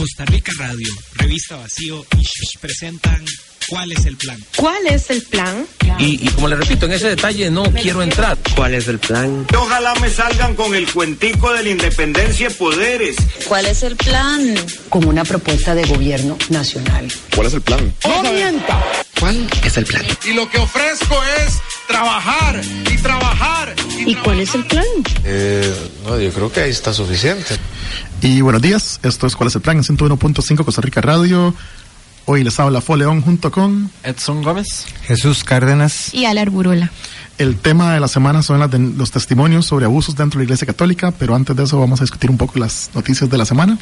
Costa Rica Radio, Revista Vacío y Shish presentan ¿Cuál es el plan? ¿Cuál es el plan? Y, y como le repito, en ese detalle no quiero entrar. ¿Cuál es el plan? Ojalá me salgan con el cuentico de la independencia de poderes. ¿Cuál es el plan? Con una propuesta de gobierno nacional. ¿Cuál es el plan? ¡No mienta! ¿Cuál es el plan? Y lo que ofrezco es trabajar y trabajar. ¿Y, ¿Y cuál es el plan? Eh, no, yo creo que ahí está suficiente. Y buenos días, esto es ¿Cuál es el plan? En 101.5 Costa Rica Radio. Hoy les habla Fo León junto con Edson Gómez, Jesús Cárdenas y Alar Burola. El tema de la semana son las de, los testimonios sobre abusos dentro de la Iglesia Católica, pero antes de eso vamos a discutir un poco las noticias de la semana.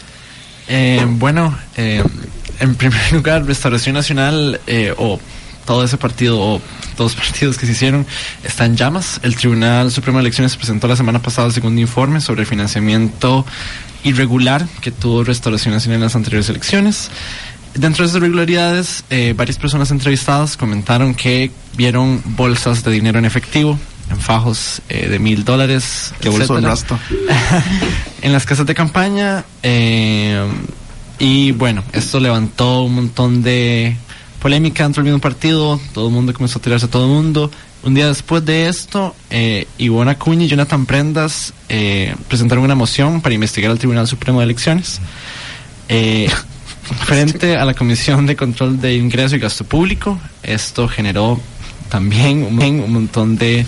Eh, bueno, eh, en primer lugar, Restauración Nacional eh, o todo ese partido o dos partidos que se hicieron está en llamas. El Tribunal Supremo de Elecciones presentó la semana pasada el segundo informe sobre el financiamiento irregular que tuvo Restauración Nacional en las anteriores elecciones. Dentro de esas irregularidades, eh, varias personas entrevistadas comentaron que vieron bolsas de dinero en efectivo, en fajos eh, de mil dólares. ¿Qué bolso de rasto? en las casas de campaña. Eh, y bueno, esto levantó un montón de polémica dentro del mismo partido. Todo el mundo comenzó a tirarse a todo el mundo. Un día después de esto, eh, Ivona Acuña y Jonathan Prendas eh, presentaron una moción para investigar al Tribunal Supremo de Elecciones. Eh, frente a la Comisión de Control de Ingreso y Gasto Público. Esto generó también un, un, montón de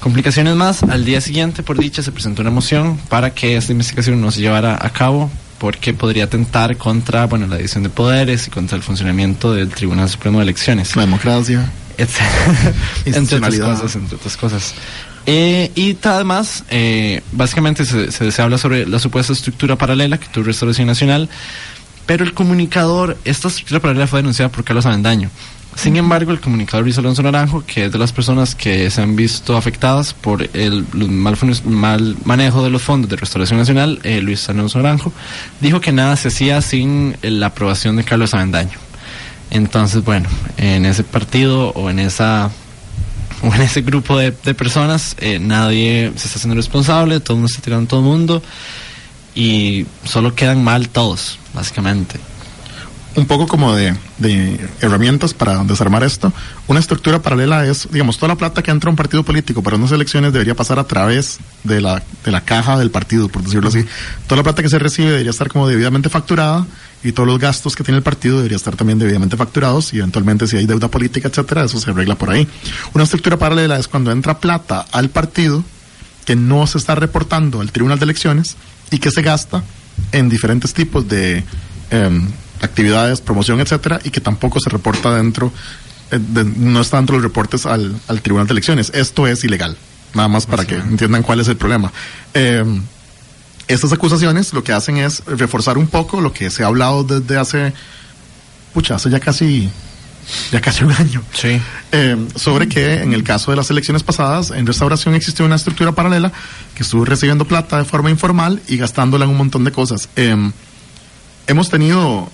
complicaciones más. Al día siguiente, por dicha, se presentó una moción para que esta investigación no se llevara a cabo porque podría atentar contra bueno, la división de poderes y contra el funcionamiento del Tribunal Supremo de Elecciones. La democracia. entre otras cosas, entre otras cosas. Eh, y además, eh, básicamente se, se, se habla sobre la supuesta estructura paralela que tuvo Restauración Nacional, pero el comunicador, esta estructura paralela fue denunciada por Carlos Avendaño. Sin embargo, el comunicador Luis Alonso Naranjo, que es de las personas que se han visto afectadas por el mal, mal manejo de los fondos de Restauración Nacional, eh, Luis Alonso Naranjo, dijo que nada se hacía sin la aprobación de Carlos Avendaño. Entonces, bueno, en ese partido o en esa o en ese grupo de, de personas, eh, nadie se está haciendo responsable, todo el mundo está tirando a todo el mundo y solo quedan mal todos, básicamente. Un poco como de, de, herramientas para desarmar esto. Una estructura paralela es, digamos, toda la plata que entra a un partido político para unas elecciones debería pasar a través de la, de la caja del partido, por decirlo así. Toda la plata que se recibe debería estar como debidamente facturada y todos los gastos que tiene el partido debería estar también debidamente facturados y eventualmente si hay deuda política, etcétera, eso se arregla por ahí. Una estructura paralela es cuando entra plata al partido que no se está reportando al Tribunal de Elecciones y que se gasta en diferentes tipos de eh, actividades, promoción, etcétera, y que tampoco se reporta dentro, eh, de, no está dentro de los reportes al, al, Tribunal de Elecciones. Esto es ilegal. Nada más para que entiendan cuál es el problema. Eh, estas acusaciones lo que hacen es reforzar un poco lo que se ha hablado desde hace, pucha, hace ya casi ya casi un año. Sí. Eh, sobre que en el caso de las elecciones pasadas, en restauración existió una estructura paralela que estuvo recibiendo plata de forma informal y gastándola en un montón de cosas. Eh, hemos tenido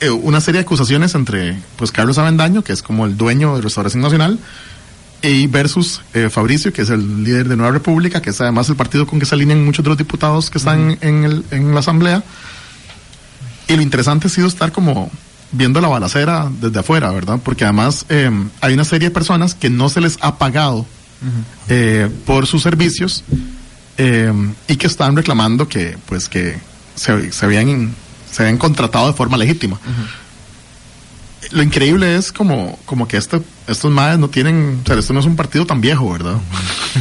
eh, una serie de acusaciones entre pues Carlos Avendaño, que es como el dueño de Restauración Nacional, y versus eh, Fabricio, que es el líder de Nueva República, que es además el partido con que se alinean muchos de los diputados que están uh -huh. en, el, en la Asamblea. Y lo interesante ha sido estar como viendo la balacera desde afuera, ¿verdad? Porque además eh, hay una serie de personas que no se les ha pagado uh -huh. eh, por sus servicios eh, y que están reclamando que, pues, que se, se, habían, se habían contratado de forma legítima. Uh -huh. Lo increíble es como, como que este, estos madres no tienen, o sea, esto no es un partido tan viejo, ¿verdad?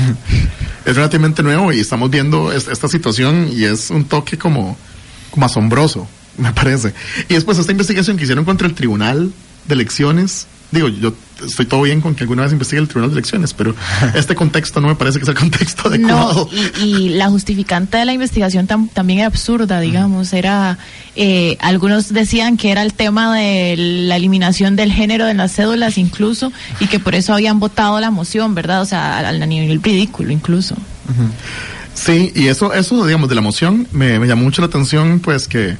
es relativamente nuevo y estamos viendo esta situación y es un toque como, como asombroso me parece. Y después esta investigación que hicieron contra el Tribunal de Elecciones digo, yo estoy todo bien con que alguna vez investigue el Tribunal de Elecciones, pero este contexto no me parece que sea el contexto adecuado. No, y, y la justificante de la investigación tam, también era absurda, digamos, era, eh, algunos decían que era el tema de la eliminación del género de las cédulas incluso, y que por eso habían votado la moción, ¿verdad? O sea, a, a nivel ridículo incluso. Uh -huh. Sí, y eso, eso, digamos, de la moción, me, me llamó mucho la atención, pues, que,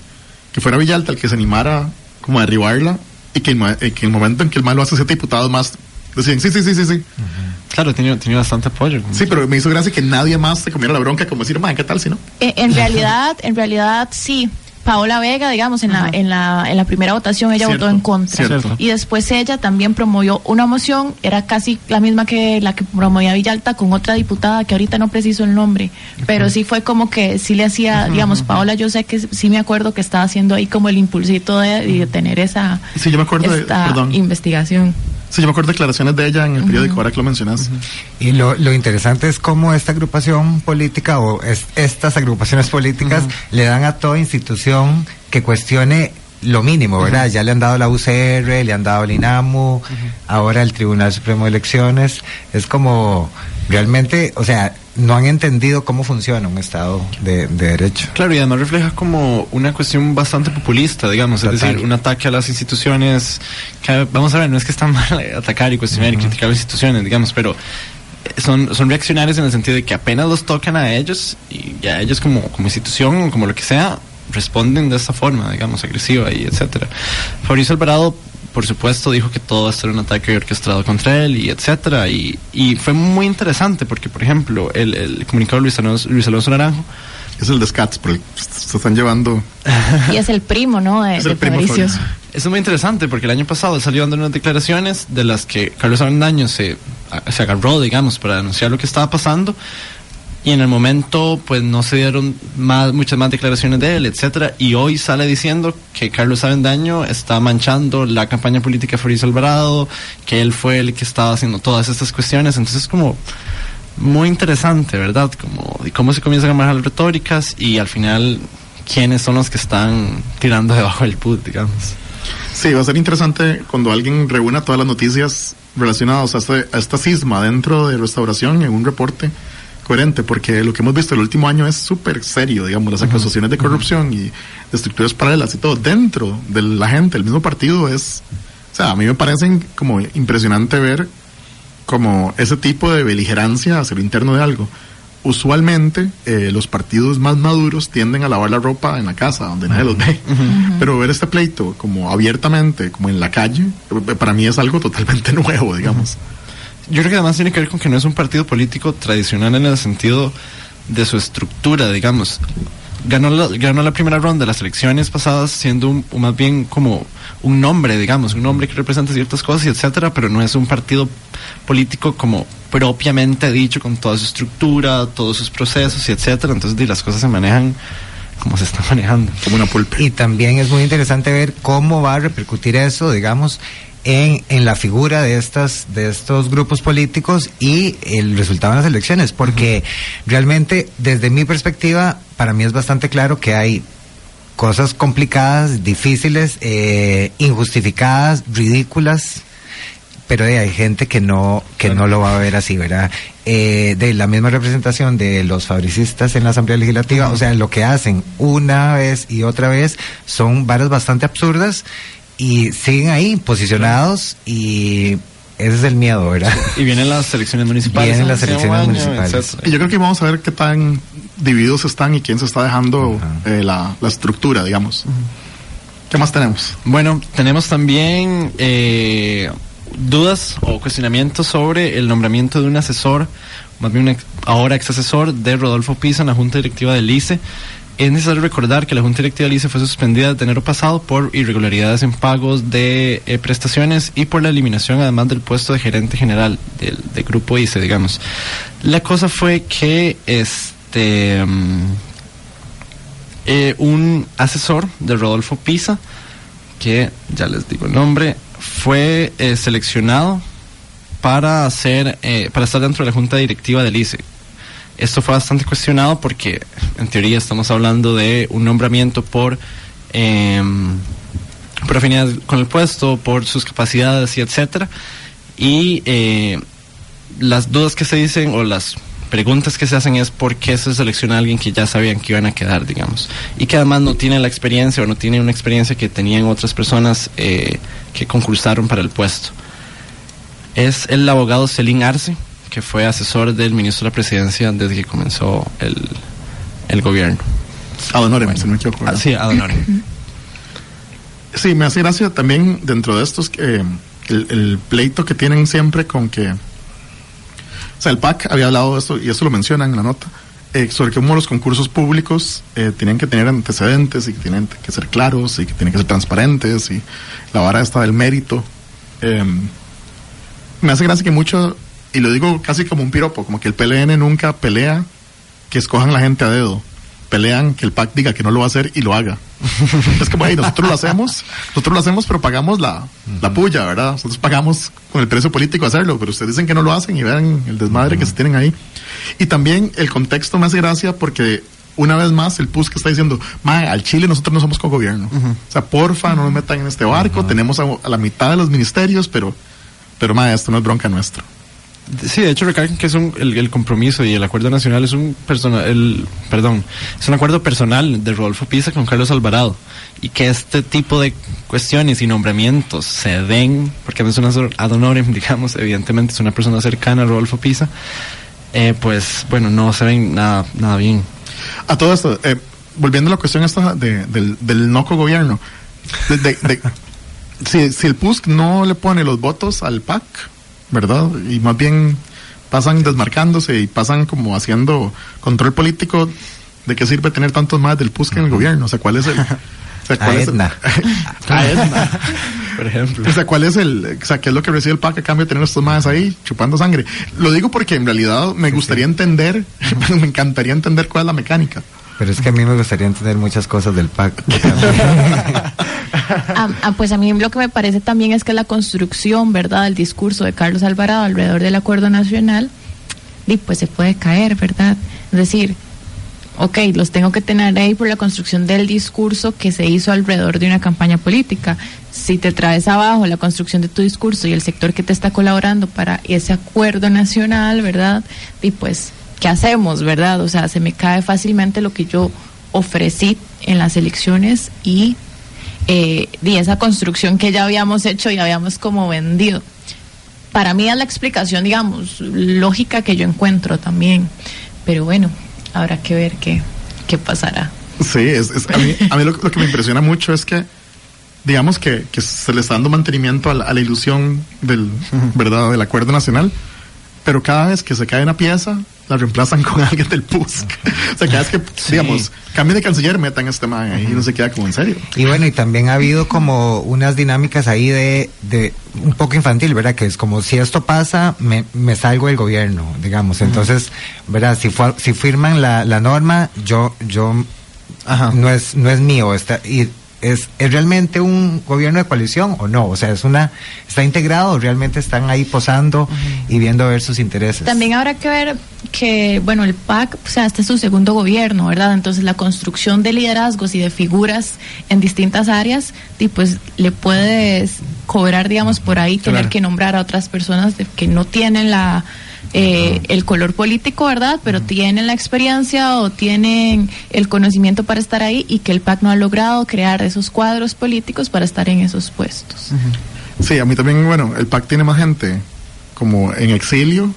que fuera Villalta el que se animara como a derribarla y que, en, que el momento en que el malo hace siete diputados más decían sí, sí, sí, sí, sí. Uh -huh. Claro, tenía, tenía bastante apoyo. Sí, pero me hizo gracia que nadie más se comiera la bronca como decir, man, ¿qué tal si no? En, en realidad, en realidad sí. Paola Vega, digamos, en, uh -huh. la, en, la, en la primera votación ella Cierto, votó en contra. cierto. Y después ella también promovió una moción, era casi la misma que la que promovía Villalta con otra diputada que ahorita no preciso el nombre, pero sí fue como que sí le hacía, digamos, Paola, yo sé que sí me acuerdo que estaba haciendo ahí como el impulsito de, de tener esa sí, yo me acuerdo esta de, perdón. investigación. Sí, yo me acuerdo declaraciones de ella en el periódico, uh -huh. ahora que lo mencionas. Uh -huh. Y lo, lo, interesante es cómo esta agrupación política o es, estas agrupaciones políticas uh -huh. le dan a toda institución que cuestione lo mínimo, ¿verdad? Ya le han dado la UCR, le han dado el INAMU, ahora el Tribunal Supremo de Elecciones. Es como realmente, o sea, no han entendido cómo funciona un Estado de, de, Derecho. Claro, y además refleja como una cuestión bastante populista, digamos, Total. es decir, un ataque a las instituciones. Que, vamos a ver, no es que está mal atacar y cuestionar uh -huh. y criticar las instituciones, digamos, pero son, son reaccionarios en el sentido de que apenas los tocan a ellos y ya ellos como, como institución, como lo que sea, responden de esta forma, digamos, agresiva y etcétera. Fabricio Alvarado por supuesto, dijo que todo esto era un ataque orquestado contra él y etcétera. Y, y fue muy interesante porque, por ejemplo, el, el comunicador Luis Alonso, Luis Alonso Naranjo. Es el de Scats, pero se están llevando. y es el primo, ¿no? De, es el de primo Fabricio. Eso es muy interesante porque el año pasado salió dando unas declaraciones de las que Carlos Avendaño se, se agarró, digamos, para denunciar lo que estaba pasando y en el momento pues no se dieron más, muchas más declaraciones de él, etcétera, y hoy sale diciendo que Carlos Avendaño está manchando la campaña política de Fabricio Alvarado, que él fue el que estaba haciendo todas estas cuestiones, entonces como muy interesante, ¿verdad? Como cómo se comienzan a manejar las retóricas y al final quiénes son los que están tirando debajo del put, digamos. Sí, va a ser interesante cuando alguien reúna todas las noticias relacionadas a, este, a esta cisma dentro de restauración en un reporte coherente, porque lo que hemos visto el último año es súper serio, digamos, las acusaciones de corrupción uh -huh. y de estructuras paralelas y todo dentro de la gente, el mismo partido es, o sea, a mí me parecen como impresionante ver como ese tipo de beligerancia hacia lo interno de algo. Usualmente eh, los partidos más maduros tienden a lavar la ropa en la casa, donde nadie los ve. Uh -huh. Pero ver este pleito como abiertamente, como en la calle, para mí es algo totalmente nuevo, digamos. Uh -huh. Yo creo que además tiene que ver con que no es un partido político tradicional en el sentido de su estructura, digamos. Ganó la, ganó la primera ronda de las elecciones pasadas siendo un, un, más bien como un nombre, digamos, un nombre que representa ciertas cosas y etcétera, pero no es un partido político como propiamente dicho, con toda su estructura, todos sus procesos y etcétera. Entonces, y las cosas se manejan como se están manejando, como una pulpa. Y también es muy interesante ver cómo va a repercutir eso, digamos, en, en la figura de estas de estos grupos políticos y el resultado de las elecciones porque uh -huh. realmente desde mi perspectiva para mí es bastante claro que hay cosas complicadas difíciles eh, injustificadas ridículas pero eh, hay gente que no que no lo va a ver así verdad eh, de la misma representación de los fabricistas en la Asamblea Legislativa uh -huh. o sea lo que hacen una vez y otra vez son varas bastante absurdas y siguen ahí posicionados y ese es el miedo, ¿verdad? Y vienen las elecciones municipales. Vienen las elecciones año, municipales. Etcétera. Y yo creo que vamos a ver qué tan divididos están y quién se está dejando eh, la, la, estructura, digamos. ¿Qué más tenemos? Bueno, tenemos también eh, dudas o cuestionamientos sobre el nombramiento de un asesor, más bien un ahora ex asesor de Rodolfo Pisa en la Junta Directiva del ICE es necesario recordar que la Junta Directiva del ICE fue suspendida de enero pasado por irregularidades en pagos de eh, prestaciones y por la eliminación además del puesto de gerente general del, grupo ICE, digamos. La cosa fue que este um, eh, un asesor de Rodolfo Pisa, que ya les digo el nombre, fue eh, seleccionado para hacer para estar dentro de la Junta Directiva del ICE esto fue bastante cuestionado porque en teoría estamos hablando de un nombramiento por eh, por afinidad con el puesto, por sus capacidades y etcétera. Y eh, las dudas que se dicen o las preguntas que se hacen es por qué se selecciona a alguien que ya sabían que iban a quedar, digamos, y que además no tiene la experiencia o no tiene una experiencia que tenían otras personas eh, que concursaron para el puesto. Es el abogado Celín Arce, que fue asesor del ministro de la presidencia desde que comenzó el, el gobierno. Adonore, si no me equivoco. Ah, sí, Adonore. Sí, me hace gracia también dentro de estos eh, el, el, pleito que tienen siempre con que. O sea, el PAC había hablado de esto, y eso lo mencionan en la nota, eh, sobre que como los concursos públicos eh, tienen que tener antecedentes y que tienen que ser claros y que tienen que ser transparentes y la vara está del mérito. me hace gracia que mucho, y lo digo casi como un piropo, como que el PLN nunca pelea que escojan la gente a dedo pelean que el PAC diga que no lo va a hacer y lo haga. es como, ahí nosotros lo hacemos, nosotros lo hacemos, pero pagamos la, la puya, ¿verdad? Nosotros pagamos con el precio político hacerlo, pero ustedes dicen que no lo hacen y vean el desmadre que se tienen ahí. Y también el contexto me hace gracia porque una vez más el PUS que está diciendo, ma, al Chile nosotros no somos co-gobierno. O sea, porfa, no nos metan en este barco, tenemos a, a, la mitad de los ministerios, pero, pero ma, esto no es bronca nuestra. Sí, de hecho recalcan que es un, el, el, compromiso y el acuerdo nacional es un personal, el, perdón, es un acuerdo personal de Rodolfo Pisa con Carlos Alvarado y que este tipo de cuestiones y nombramientos se den, porque no es una ad honorem, digamos, evidentemente es una persona cercana a Rodolfo Pisa, eh, pues bueno, no se ven nada, nada bien. A todo esto, eh, volviendo a la cuestión esta de, del, del noco gobierno, de, de si, si el PUSC no le pone los votos al PAC, ¿verdad? Y más bien pasan desmarcándose y pasan como haciendo control político. ¿De qué sirve tener tantos más del PUSC en el gobierno? O sea, ¿cuál es el...? O sea, ¿cuál a es Edna. El, a Edna. Por ejemplo. O sea, ¿cuál es el... O sea, ¿qué es lo que recibe el PAC a cambio de tener estos más ahí chupando sangre? Lo digo porque en realidad me gustaría entender, me encantaría entender cuál es la mecánica. Pero es que a mí me gustaría entender muchas cosas del PAC. ah, ah, pues a mí lo que me parece también es que la construcción, ¿verdad?, del discurso de Carlos Alvarado alrededor del acuerdo nacional, y pues se puede caer, ¿verdad? Es decir, ok, los tengo que tener ahí por la construcción del discurso que se hizo alrededor de una campaña política. Si te traes abajo la construcción de tu discurso y el sector que te está colaborando para ese acuerdo nacional, ¿verdad? Y pues, ¿qué hacemos, verdad? O sea, se me cae fácilmente lo que yo ofrecí en las elecciones y eh, esa construcción que ya habíamos hecho y habíamos como vendido. Para mí es la explicación, digamos, lógica que yo encuentro también. Pero bueno, habrá que ver qué, qué pasará. Sí, a mí, lo, que me impresiona mucho es que, digamos que, que se le está dando mantenimiento a la, a la ilusión del, ¿verdad? del acuerdo nacional, pero cada vez que se cae una pieza, la reemplazan con alguien del PUSC. o sea, cada vez que, sí. digamos, cambien de canciller, metan este man ahí y no se queda como en serio. Y bueno, y también ha habido como unas dinámicas ahí de, de un poco infantil, ¿verdad? Que es como si esto pasa, me, me salgo del gobierno, digamos. Entonces, ¿verdad? Si, fue, si firman la, la norma, yo, yo, Ajá. no es, no es mío. Está, y ¿Es, ¿Es realmente un gobierno de coalición o no? O sea, es una está integrado, realmente están ahí posando uh -huh. y viendo a ver sus intereses. También habrá que ver que, bueno, el PAC, o sea, este es su segundo gobierno, ¿verdad? Entonces la construcción de liderazgos y de figuras en distintas áreas, y pues le puedes cobrar, digamos, por ahí, tener claro. que nombrar a otras personas de, que no tienen la eh, el color político, ¿verdad? Pero uh -huh. tienen la experiencia o tienen el conocimiento para estar ahí y que el PAC no ha logrado crear esos cuadros políticos para estar en esos puestos. Uh -huh. Sí, a mí también, bueno, el PAC tiene más gente como en exilio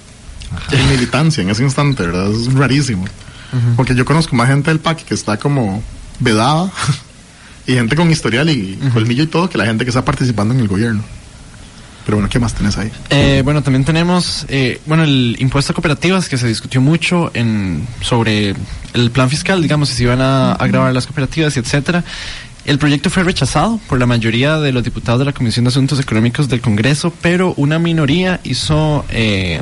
que en militancia en ese instante, ¿verdad? Es rarísimo. Uh -huh. Porque yo conozco más gente del PAC que está como vedada y gente con historial y colmillo y todo que la gente que está participando en el gobierno. Pero bueno, ¿qué más tenés ahí? Eh, bueno, también tenemos, eh, bueno, el impuesto a cooperativas que se discutió mucho en sobre el plan fiscal, digamos, si se iban a, a grabar las cooperativas y etcétera. El proyecto fue rechazado por la mayoría de los diputados de la Comisión de Asuntos Económicos del Congreso, pero una minoría hizo eh,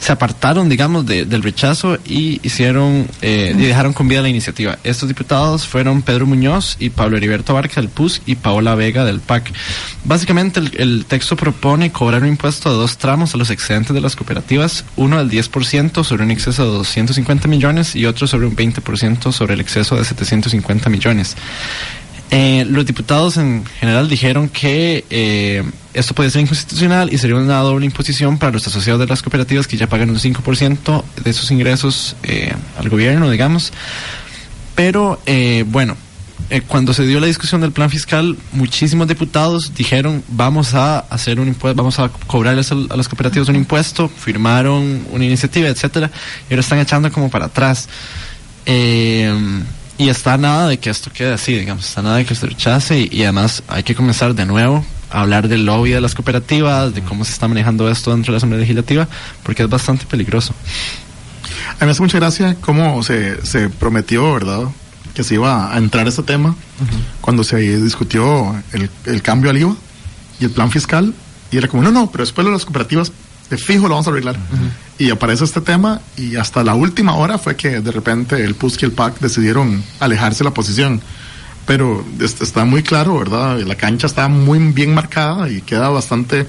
se apartaron, digamos, de, del rechazo y hicieron eh, y dejaron con vida la iniciativa. Estos diputados fueron Pedro Muñoz y Pablo Heriberto Barca del PUS y Paola Vega del PAC. Básicamente el, texto propone cobrar un impuesto de dos tramos a los excedentes de las cooperativas, uno del 10% sobre un exceso de 250 millones y otro sobre un 20% sobre el exceso de 750 millones. Eh, los diputados en general dijeron que eh, esto puede ser inconstitucional y sería una doble imposición para los asociados de las cooperativas que ya pagan un 5% de sus ingresos eh, al gobierno, digamos. Pero eh, bueno, eh, cuando se dio la discusión del plan fiscal, muchísimos diputados dijeron vamos a hacer un impuesto, vamos a cobrarles al- a, las cooperativas un impuesto, firmaron una iniciativa, etcétera, y ahora están echando como para atrás. Eh, y está nada de que esto quede así, digamos, está nada de que se rechace y, además hay que comenzar de nuevo a hablar del lobby de las cooperativas, de cómo se está manejando esto dentro de la Asamblea Legislativa, porque es bastante peligroso. A mí me hace mucha gracia cómo se, se prometió, ¿verdad? Que se iba a entrar ese tema cuando se discutió el, el cambio al IVA y el plan fiscal. Y era como, no, no, pero después de las cooperativas, de fijo lo vamos a arreglar. Y aparece este tema y hasta la última hora fue que de repente el PUSC y el PAC decidieron alejarse de la posición. Pero es- está muy claro, ¿verdad? La cancha está muy bien marcada y queda bastante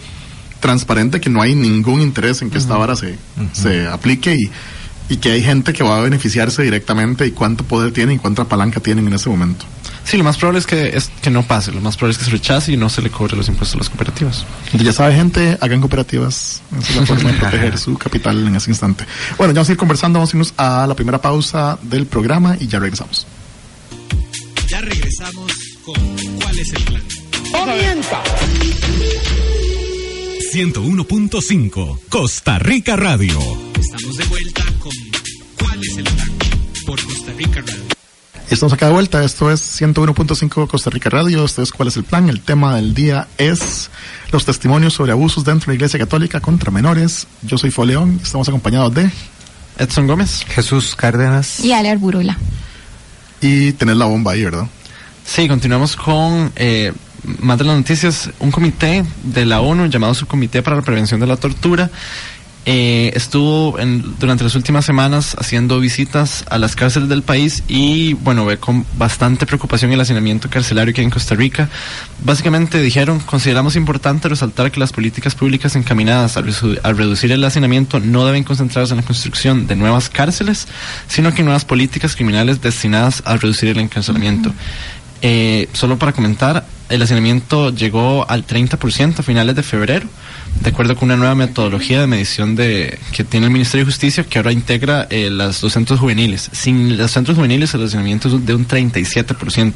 transparente que no hay ningún interés en que esta vara se, se aplique y, y que hay gente que va a beneficiarse directamente y cuánto poder tienen y cuánta palanca tienen en ese momento. Sí, lo más probable es que, es que no pase, lo más probable es que se rechace y no se le cobre los impuestos a las cooperativas. Ya sabe, gente, hagan cooperativas. Esa es la forma de proteger su capital en ese instante. Bueno, ya vamos a ir conversando, vamos a irnos a la primera pausa del programa y ya regresamos. Ya regresamos con ¿Cuál es el plan? ¡Comienza! 101.5 Costa Rica Radio. Estamos de vuelta con ¿Cuál es el plan? Por Costa Rica Radio. Estamos acá de vuelta, esto es 101.5 Costa Rica Radio, esto es cuál es el plan, el tema del día es los testimonios sobre abusos dentro de la Iglesia Católica contra menores. Yo soy Foleón, estamos acompañados de Edson Gómez. Jesús Cárdenas. Y Ale Arburula. Y tenés la bomba ahí, ¿verdad? Sí, continuamos con eh, más de las noticias. Un comité de la ONU llamado Subcomité para la Prevención de la Tortura eh, estuvo en- durante las últimas semanas haciendo visitas a las cárceles del país y bueno, ve con bastante preocupación el hacinamiento carcelario que hay en Costa Rica. Básicamente dijeron, consideramos importante resaltar que las políticas públicas encaminadas a, reducir el hacinamiento no deben concentrarse en la construcción de nuevas cárceles, sino que en nuevas políticas criminales destinadas a reducir el encarcelamiento. Eh, solo para comentar, el hacinamiento llegó al 30% a finales de febrero, de acuerdo con una nueva metodología de medición de que tiene el Ministerio de Justicia, que ahora integra eh, las, los centros juveniles. Sin los centros juveniles, el hacinamiento es de un 37%.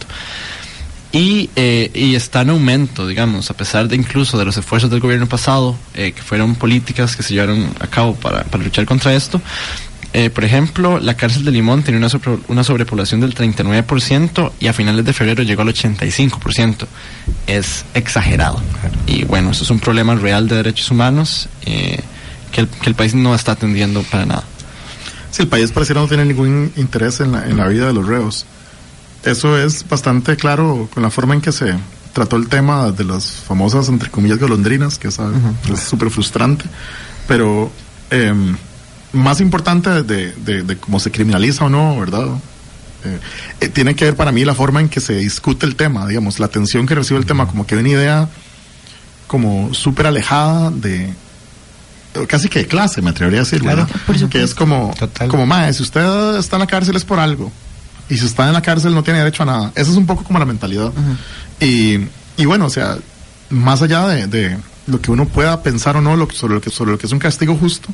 Y, eh, y está en aumento, digamos, a pesar de incluso de los esfuerzos del gobierno pasado, eh, que fueron políticas que se llevaron a cabo para, para luchar contra esto. Eh, por ejemplo, la cárcel de Limón tenía una, sobre- una sobrepoblación del 39% y a finales de febrero llegó al 85%. Es exagerado. Y bueno, eso es un problema real de derechos humanos eh, que, el, que el país no está atendiendo para nada. Si el país pareciera no tener ningún interés en la, en la vida de los reos. Eso es bastante claro con la forma en que se trató el tema de las famosas, entre comillas, golondrinas, que es súper frustrante. Pero em, más importante de, de, de cómo se criminaliza o no, ¿verdad? Eh, eh, tiene que ver para mí la forma en que se discute el tema, digamos, la atención que recibe el tema, como que una idea como súper alejada de casi que de clase, me atrevería a decir, Claro, ¿verdad? que es como, como mae, si usted está en la cárcel es por algo. Y si está en la cárcel no tiene derecho a nada. Esa es un poco como la mentalidad. y, y bueno, o sea, más allá de, de lo que uno pueda pensar o no lo, sobre, lo que, sobre lo que es un castigo justo,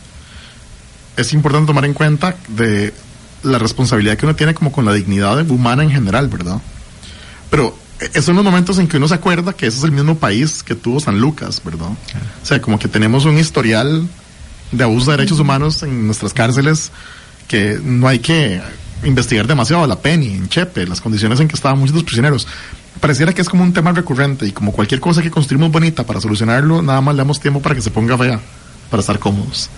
es importante tomar en cuenta de la responsabilidad que uno tiene como con la dignidad humana en general, ¿verdad? Pero esos son los momentos en que uno se acuerda que ese es el mismo país que tuvo San Lucas, ¿verdad? O sea, como que tenemos un historial de abuso de derechos humanos en nuestras cárceles que no hay que investigar demasiado. La Penny, en Chepe, las condiciones en que estaban muchos de los prisioneros. Pareciera que es como un tema recurrente y como cualquier cosa que construimos bonita para solucionarlo, nada más le damos tiempo para que se ponga fea, para estar cómodos.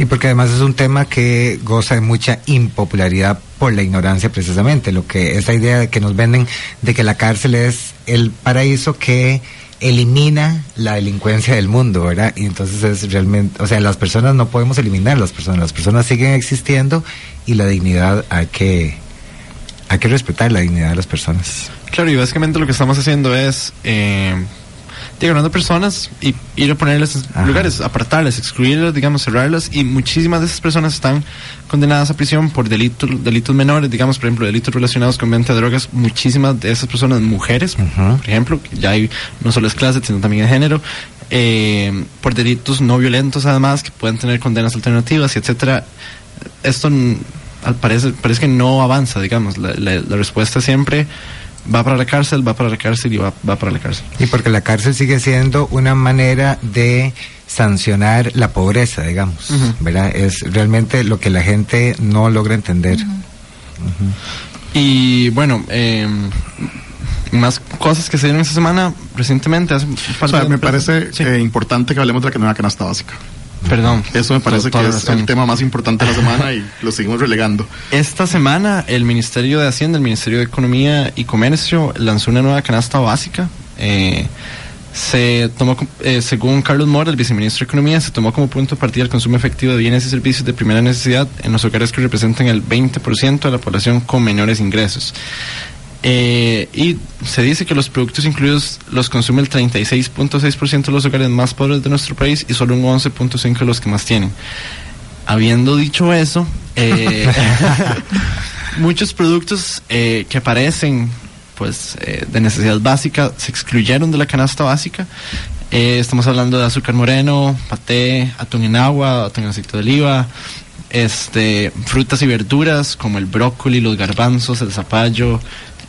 Y porque además es un tema que goza de mucha impopularidad por la ignorancia precisamente, lo que esa idea de que nos venden de que la cárcel es el paraíso que elimina la delincuencia del mundo, ¿verdad? Y entonces es realmente, o sea, las personas no podemos eliminar las personas, las personas siguen existiendo y la dignidad hay que hay que respetar la dignidad de las personas. Claro, y básicamente lo que estamos haciendo es eh, diagramando personas y ir a ponerles Ajá. lugares, apartarlas, excluirlas, digamos, cerrarlas y muchísimas de esas personas están condenadas a prisión por delitos, delitos menores, digamos, por ejemplo, delitos relacionados con venta de drogas, muchísimas de esas personas mujeres, por ejemplo, ya hay no solo es clase, sino también de género, eh, por delitos no violentos además, que pueden tener condenas alternativas, y etcétera. Esto al parece, parece que no avanza, digamos, la, la- la respuesta siempre va para la cárcel, va para la cárcel y va, va para la cárcel. Y porque la cárcel sigue siendo una manera de sancionar la pobreza, digamos. ¿verdad? Es realmente lo que la gente no logra entender. Y bueno, eh, más cosas que se dieron esta semana recientemente. Hace O sea, me parece Sí. eh, importante que hablemos de la nueva canasta básica. Perdón. Eso me parece que es el tema más importante de la semana y lo seguimos relegando. Esta semana el Ministerio de Hacienda, el Ministerio de Economía y Comercio lanzó una nueva canasta básica. Eh, se tomó, eh, según Carlos Mora, el viceministro de Economía, se tomó como punto de partida el consumo efectivo de bienes y servicios de primera necesidad en los hogares que representan el 20% de la población con menores ingresos. Eh, y se dice que los productos incluidos los consume el 36.6% de los hogares más pobres de nuestro país y solo un 11.5% de los que más tienen. Habiendo dicho eso, eh, muchos productos eh, que parecen pues eh, de necesidad básica se excluyeron de la canasta básica. Eh, estamos hablando de azúcar moreno, paté, atún en agua, atún en aceite de oliva, este, frutas y verduras como el brócoli, los garbanzos, el zapallo,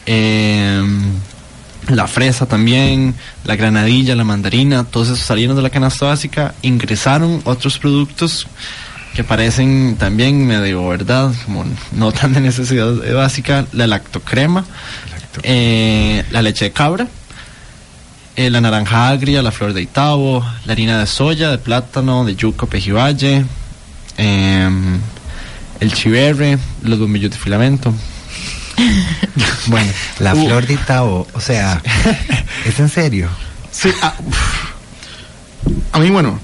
em, la fresa también, la granadilla, la mandarina, todos esos salieron de la canasta básica, ingresaron otros productos que parecen también medio, ¿verdad? Como no tan de necesidad eh, básica, la lactocrema, eh, la leche de cabra, eh, la naranja agria, la flor de Itabo, la harina de soya, de plátano, de yuca, pejibaye, em, el chiverre, los bombillos de filamento. bueno, La uh, flor de Itabo, o sea, ¿es en serio? Sí, ah, a mí, bueno,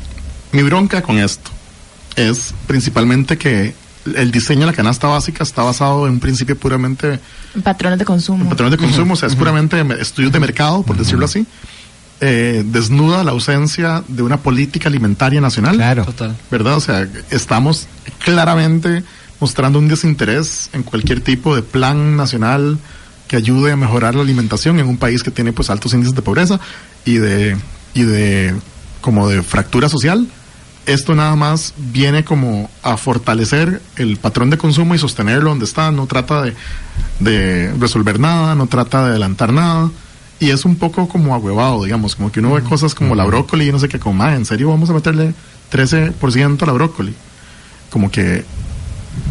mi bronca con esto es principalmente que el diseño de la canasta básica está basado en un principio puramente Patrones de consumo. patrones de consumo, o sea, es puramente me- estudios de mercado, por decirlo así. Eh, desnuda la ausencia de una política alimentaria nacional. Claro. Total. ¿Verdad? O sea, estamos claramente mostrando un desinterés en cualquier tipo de plan nacional que ayude a mejorar la alimentación en un país que tiene pues altos índices de pobreza y de y de como de fractura social. Esto nada más viene como a fortalecer el patrón de consumo y sostenerlo donde está, no trata de, de resolver nada, no trata de adelantar nada. Y es un poco como ahuevado, digamos, como que uno ve cosas como la brócoli y no sé qué, como, "Ma, ¿en serio vamos a meterle 13% a la brócoli? Como que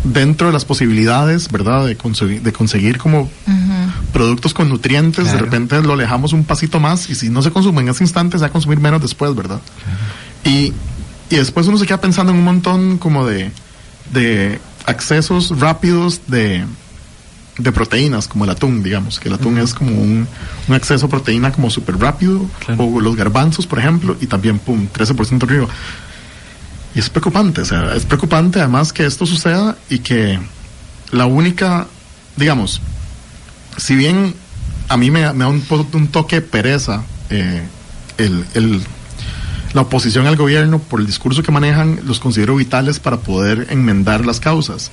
dentro de las posibilidades, ¿verdad? De, conseguir- de conseguir como productos con nutrientes, de repente lo alejamos un pasito más y si no se consume en ese instante, se va a consumir menos después, ¿verdad? Y, y después uno se queda pensando en un montón como de, de accesos rápidos de, de proteínas, como el atún, digamos, que el atún es como un, un acceso a proteína como súper rápido, Claro. o los garbanzos, por ejemplo, y también, pum, 13% arriba. Y es preocupante, o sea, es preocupante además que esto suceda y que la única, digamos, si bien a mí me, me da un, toque de pereza eh, el, el- la oposición al gobierno por el discurso que manejan, los considero vitales para poder enmendar las causas.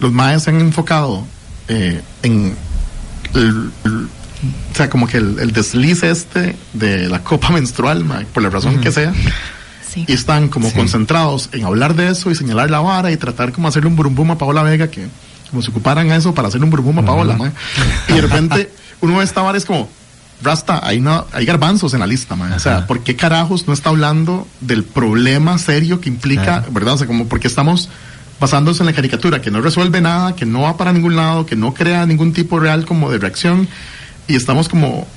Los MAES se han enfocado eh, en el- el- o sea, como que el, el desliz este de la copa menstrual, por la razón que sea, Sí. y están como Sí. concentrados en hablar de eso y señalar la vara y tratar como hacerle un burumbum a Paola Vega que como se ocuparan a eso para hacerle un burumbum a Paola y de repente uno ve esta vara es como Rasta, hay, no, hay garbanzos en la lista, mae. o sea, ¿por qué carajos no está hablando del problema serio que implica, verdad? O sea, como porque estamos basándose en la caricatura, que no resuelve nada, que no va para ningún lado, que no crea ningún tipo real como de reacción, y estamos como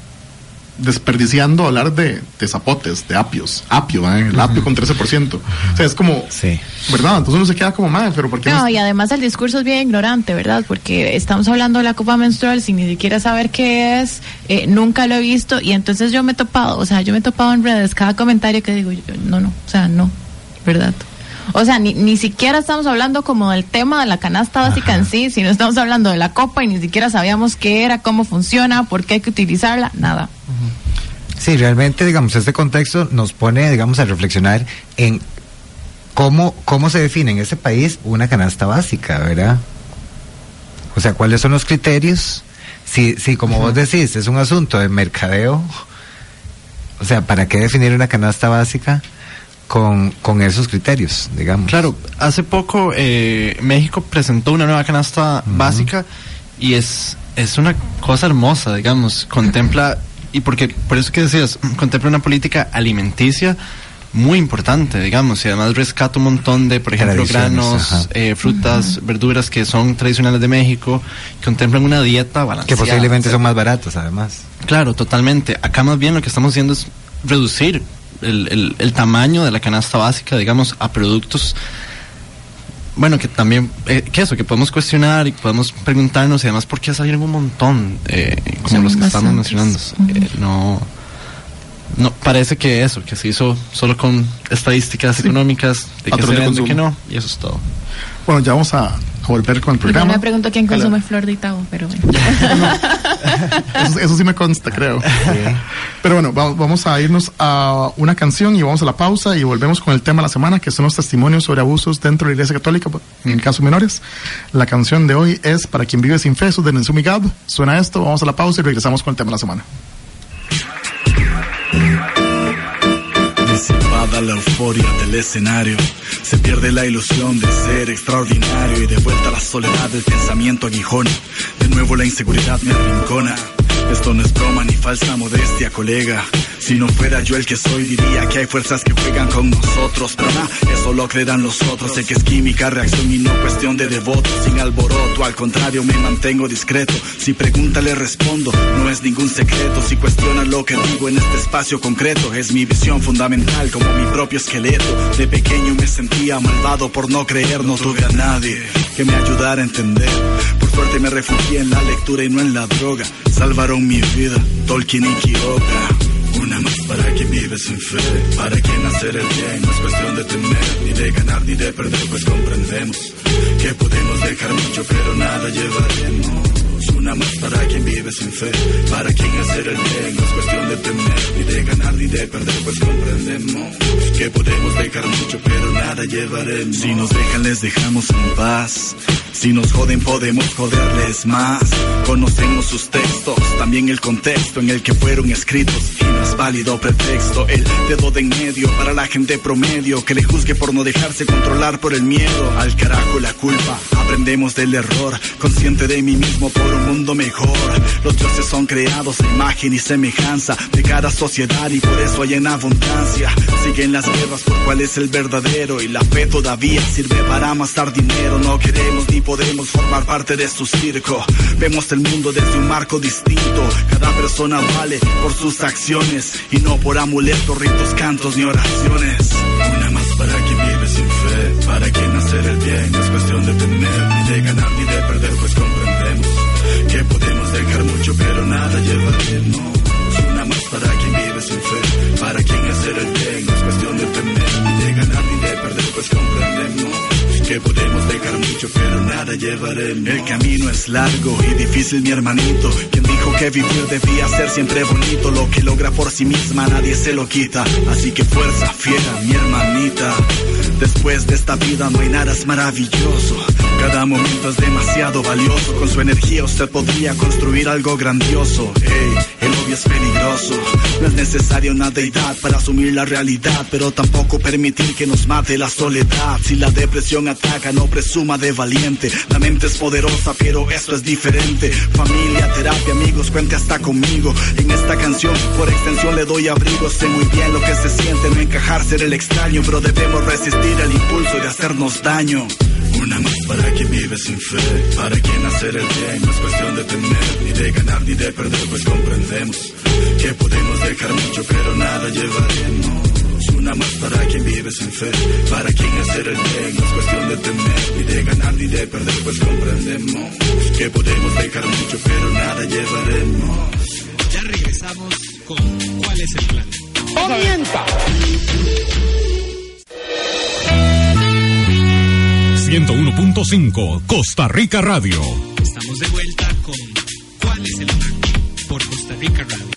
desperdiciando hablar de, de zapotes, de apios, apio, ¿eh? el apio con 13%. O sea, es como, Sí. ¿verdad? Entonces uno se queda como, madre, pero ¿por qué No, no y además el discurso es bien ignorante, ¿verdad? Porque estamos hablando de la copa menstrual sin ni siquiera saber qué es, eh, nunca lo he visto y entonces yo me he topado, o sea, yo me he topado en redes cada comentario que digo, yo, no, no, o sea, no, ¿verdad? O sea, ni, ni siquiera estamos hablando como del tema de la canasta básica en sí, sino estamos hablando de la copa y ni siquiera sabíamos qué era, cómo funciona, por qué hay que utilizarla, nada. Sí, realmente, digamos, este contexto nos pone, digamos, a reflexionar en cómo, cómo se define en ese país una canasta básica, ¿verdad? O sea, ¿cuáles son los criterios? Si, si como vos decís, es un asunto de mercadeo, o sea, ¿para qué definir una canasta básica? Con, con esos criterios, digamos. Claro, hace poco eh, México presentó una nueva canasta básica y es, es una cosa hermosa, digamos, contempla, y porque por eso que decías, contempla una política alimenticia muy importante, digamos, y además rescata un montón de, por ejemplo, granos, eh, frutas, verduras que son tradicionales de México, contemplan una dieta balanceada. Que posiblemente son más baratos, además. Claro, totalmente. Acá más bien lo que estamos haciendo es reducir el, el, el tamaño de la canasta básica, digamos, a productos bueno, que también, eh, que eso, que podemos cuestionar y podemos preguntarnos y además por qué salieron un montón, eh, como los que estamos mencionando. Eh, no, no, parece que eso, que se hizo solo con estadísticas económicas, de que se vende, que no, y eso es todo. Bueno, ya vamos a, a volver con el Yo programa. me pregunto quién consume flor de Itabo, pero bueno. Eso, eso sí me consta, creo. Pero bueno, va- vamos a irnos a una canción y vamos a la pausa y volvemos con el tema de la semana, que son los testimonios sobre abusos dentro de la Iglesia Católica, en el caso menores. La canción de hoy es Para quien vive sin fe, de Nenzumi Gab. Suena esto, vamos a la pausa y regresamos con el tema de la semana. Disipada la euforia del escenario, se pierde la ilusión de ser extraordinario y de vuelta a la soledad del pensamiento aguijona. De nuevo la inseguridad me arrincona. Esto no es broma ni falsa modestia, colega. Si no fuera yo el que soy, diría que hay fuerzas que juegan con nosotros. Pero nada, eso lo creerán los otros. Sé que es química, reacción y no cuestión de devoto. Sin alboroto, al contrario, me mantengo discreto. Si pregunta, le respondo. No es ningún secreto. Si cuestiona lo que digo en este espacio concreto, es mi visión fundamental como mi propio esqueleto. De pequeño me sentía malvado por no creer, no tuve a nadie que me ayudara a entender. Suerte me refugié en la lectura y no en la droga. Salvaron mi vida, Tolkien y Quiroga. Una más para quien vive sin fe, para quien hacer el bien no es cuestión de temer, ni de ganar ni de perder, pues comprendemos que podemos dejar mucho, pero nada llevaremos. Una más para quien vive sin fe, para quien hacer el bien no es cuestión de temer, ni de ganar ni de perder, pues comprendemos que podemos dejar mucho, pero nada llevaremos. Si nos dejan, les dejamos en paz. Si nos joden podemos joderles más. Conocemos sus textos, también el contexto en el que fueron escritos. Y no es válido pretexto, el dedo de en medio para la gente promedio que le juzgue por no dejarse controlar por el miedo. Al carajo la culpa, aprendemos del error. Consciente de mí mismo por un mundo mejor. Los dioses son creados a imagen y semejanza de cada sociedad y por eso hay en abundancia. Siguen las guerras por cuál es el verdadero y la fe todavía sirve para amasar dinero. No queremos ni podemos formar parte de su circo. Vemos el mundo desde un marco distinto. Cada persona vale por sus acciones y no por amuletos, ritos, cantos ni oraciones. Una más para quien vive sin fe, para quien hacer el bien. No es cuestión de temer, ni de ganar ni de perder, pues comprendemos que podemos dejar mucho, pero nada llevaremos. Una más para quien vive para quien hacer el bien. No es cuestión de temer, ni de ganar ni de perder, pues comprendemos que podemos dejar mucho, pero nada llevaremos. El camino es largo y difícil, mi hermanito. Quien dijo que vivir debía ser siempre bonito, lo que logra por sí misma nadie se lo quita. Así que fuerza, fiera, mi hermanita. Después de esta vida no hay nada maravilloso. Cada momento es demasiado valioso. Con su energía usted podría construir algo grandioso. Ey, el obvio es peligroso. Necesario una deidad para asumir la realidad, pero tampoco permitir que nos mate la soledad. Si la depresión ataca, no presuma de valiente. La mente es poderosa, pero eso es diferente. Familia, terapia, amigos, cuente hasta conmigo. En esta canción, por extensión, le doy abrigo. Sé muy bien lo que se siente no encajar, ser el extraño, pero debemos resistir el impulso de hacernos daño. Una más para quien vive sin fe, para quien hacer el bien no es cuestión de temer, ni de ganar ni de perder, pues comprendemos que podemos dejar mucho, pero nada llevaremos. Una más para quien vive sin fe, para quien hacer el bien no es cuestión de temer, ni de ganar ni de perder, pues comprendemos que podemos dejar mucho, pero nada llevaremos. Ya regresamos con ¿Cuál es el plan? ¡Comienza! 101.5 Costa Rica Radio. Estamos de vuelta con ¿Cuál es el plan? Por Costa Rica Radio.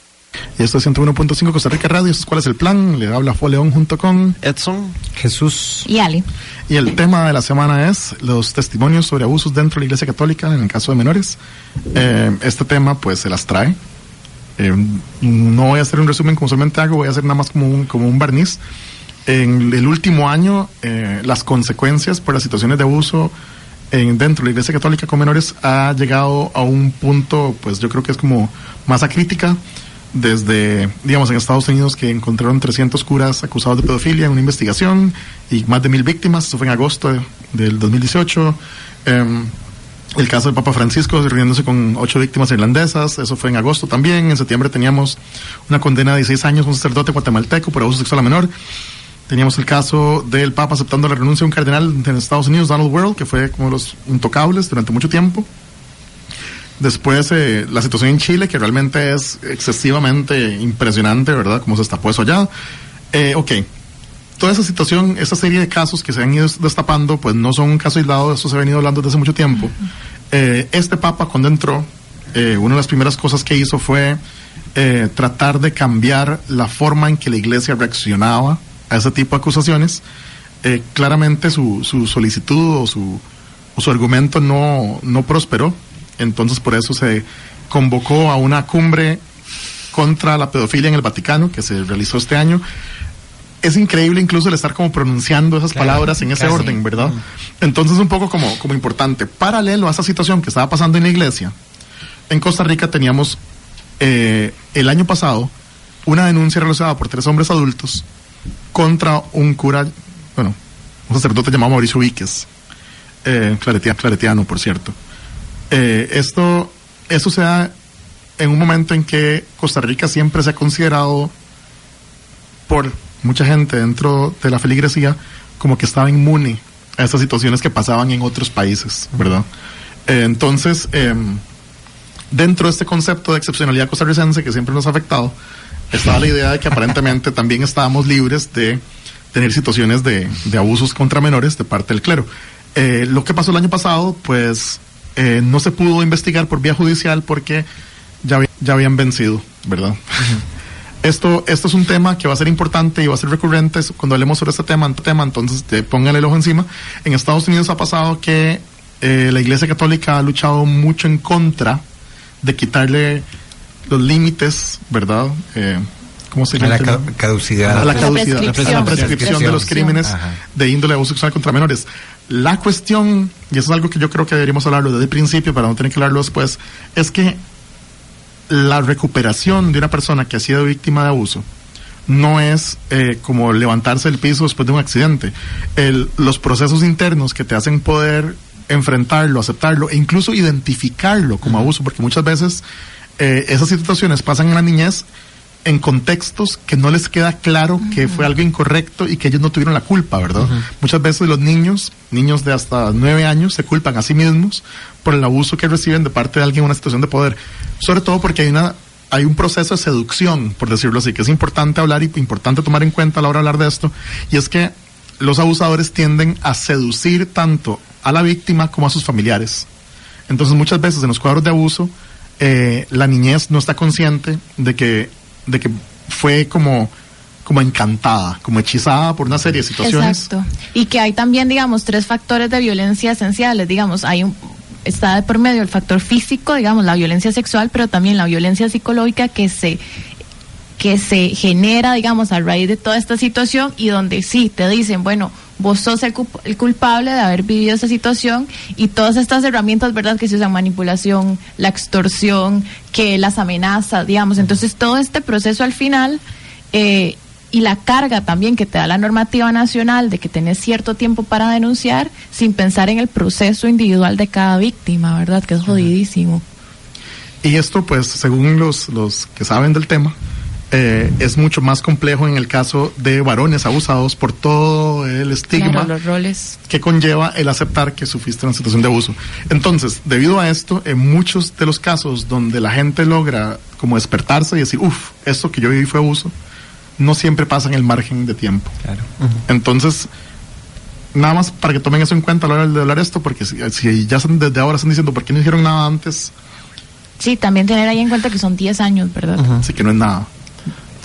Y esto es 101.5 Costa Rica Radio. ¿Cuál es el plan? Le habla Fue León junto con Edson, Jesús y Ali. Y el tema de la semana es los testimonios sobre abusos dentro de la Iglesia Católica en el caso de menores. Eh, este tema pues se las trae. Eh, no voy a hacer un resumen como solamente hago, voy a hacer nada más como un, como un barniz. En el último año, eh, las consecuencias por las situaciones de abuso en, dentro de la Iglesia Católica con menores ha llegado a un punto, pues yo creo que es como masa crítica desde, digamos, en Estados Unidos que encontraron 300 curas acusados de pedofilia en una investigación y más de mil víctimas, eso fue en agosto de, del 2018. Em, el caso del Papa Francisco reuniéndose con ocho víctimas irlandesas, eso fue en agosto también. En septiembre teníamos una condena de 16 años un sacerdote guatemalteco por abuso sexual a menor. Teníamos el caso del Papa aceptando la renuncia de un cardenal en Estados Unidos, Donald World, que fue como los intocables durante mucho tiempo. Después, eh, la situación en Chile, que realmente es excesivamente impresionante, ¿verdad? Cómo se está puesto allá. Eh, ok. Toda esa situación, esa serie de casos que se han ido destapando, pues no son un caso aislado, eso se ha venido hablando desde hace mucho tiempo. Eh, este Papa, cuando entró, eh, una de las primeras cosas que hizo fue eh, tratar de cambiar la forma en que la iglesia reaccionaba a ese tipo de acusaciones. Eh, claramente su, su solicitud o su, o su argumento no, no prosperó entonces por eso se convocó a una cumbre contra la pedofilia en el Vaticano que se realizó este año. Es increíble incluso el estar como pronunciando esas Claro, palabras en ese casi. orden, ¿verdad? Entonces un poco como, como importante. Paralelo a esa situación que estaba pasando en la iglesia, en Costa Rica teníamos eh, el año pasado una denuncia realizada por tres hombres adultos contra un cura, bueno, un sacerdote llamado Mauricio Víquez, eh, claretia- claretiano, por cierto. Eh, esto, esto se da en un momento en que Costa Rica siempre se ha considerado por mucha gente dentro de la feligresía como que estaba inmune a esas situaciones que pasaban en otros países, ¿verdad? Eh, entonces, em, dentro de este concepto de excepcionalidad costarricense que siempre nos ha afectado, estaba la idea de que aparentemente también estábamos libres de tener situaciones de, de abusos contra menores de parte del clero. Eh, lo que pasó el año pasado, pues eh, no se pudo investigar por vía judicial porque ya, ya habían vencido, ¿verdad? Esto, esto es un tema que va a ser importante y va a ser recurrente cuando hablemos sobre este tema, tema entonces eh, póngale el ojo encima. En Estados Unidos ha pasado que eh, la Iglesia Católica ha luchado mucho en contra de quitarle los límites, ¿verdad? Eh, ¿Cómo se A la llama? ca- caducidad. A la La caducidad, prescripción. a la prescripción de los crímenes Ajá. de índole de abuso sexual contra menores. La cuestión, y eso es algo que yo creo que deberíamos hablarlo desde el principio para no tener que hablarlo después, es que la recuperación de una persona que ha sido víctima de abuso no es eh, como levantarse del piso después de un accidente. El- los procesos internos que te hacen poder enfrentarlo, aceptarlo e incluso identificarlo como abuso, porque muchas veces eh, esas situaciones pasan en la niñez en contextos que no les queda claro que fue algo incorrecto y que ellos no tuvieron la culpa, ¿verdad? Muchas veces los niños, niños de hasta nueve años, se culpan a sí mismos por el abuso que reciben de parte de alguien en una situación de poder. Sobre todo porque hay una hay un proceso de seducción, por decirlo así, que es importante hablar y importante tomar en cuenta a la hora de hablar de esto, y es que los abusadores tienden a seducir tanto a la víctima como a sus familiares. Entonces muchas veces en los cuadros de abuso eh, la niñez no está consciente de que, de que fue como, como encantada, como hechizada por una serie de situaciones. Exacto. Y que hay también, digamos, tres factores de violencia esenciales. Digamos, hay un está de por medio el factor físico, digamos, la violencia sexual, pero también la violencia psicológica que se que se genera, digamos, a raíz de toda esta situación y donde sí te dicen, bueno, vos sos el, culpable de haber vivido esa situación y todas estas herramientas, ¿verdad?, que se usan, manipulación, la extorsión, que las amenazas, digamos. Entonces, todo este proceso al final eh, y la carga también que te da la normativa nacional de que tenés cierto tiempo para denunciar sin pensar en el proceso individual de cada víctima, ¿verdad? Que es jodidísimo. Y esto, pues, según los, los que saben del tema, eh, es mucho más complejo en el caso de varones abusados por todo el estigma Claro, los roles. que conlleva el aceptar que sufriste una situación de abuso. Entonces, debido a esto, en muchos de los casos donde la gente logra como despertarse y decir, uff, esto que yo viví fue abuso, no siempre pasa en el margen de tiempo. Entonces, nada más para que tomen eso en cuenta a la hora de hablar esto, porque si, si ya desde ahora están diciendo, ¿por qué no dijeron nada antes? Sí, también tener ahí en cuenta que son 10 años, ¿verdad? Así que no es nada.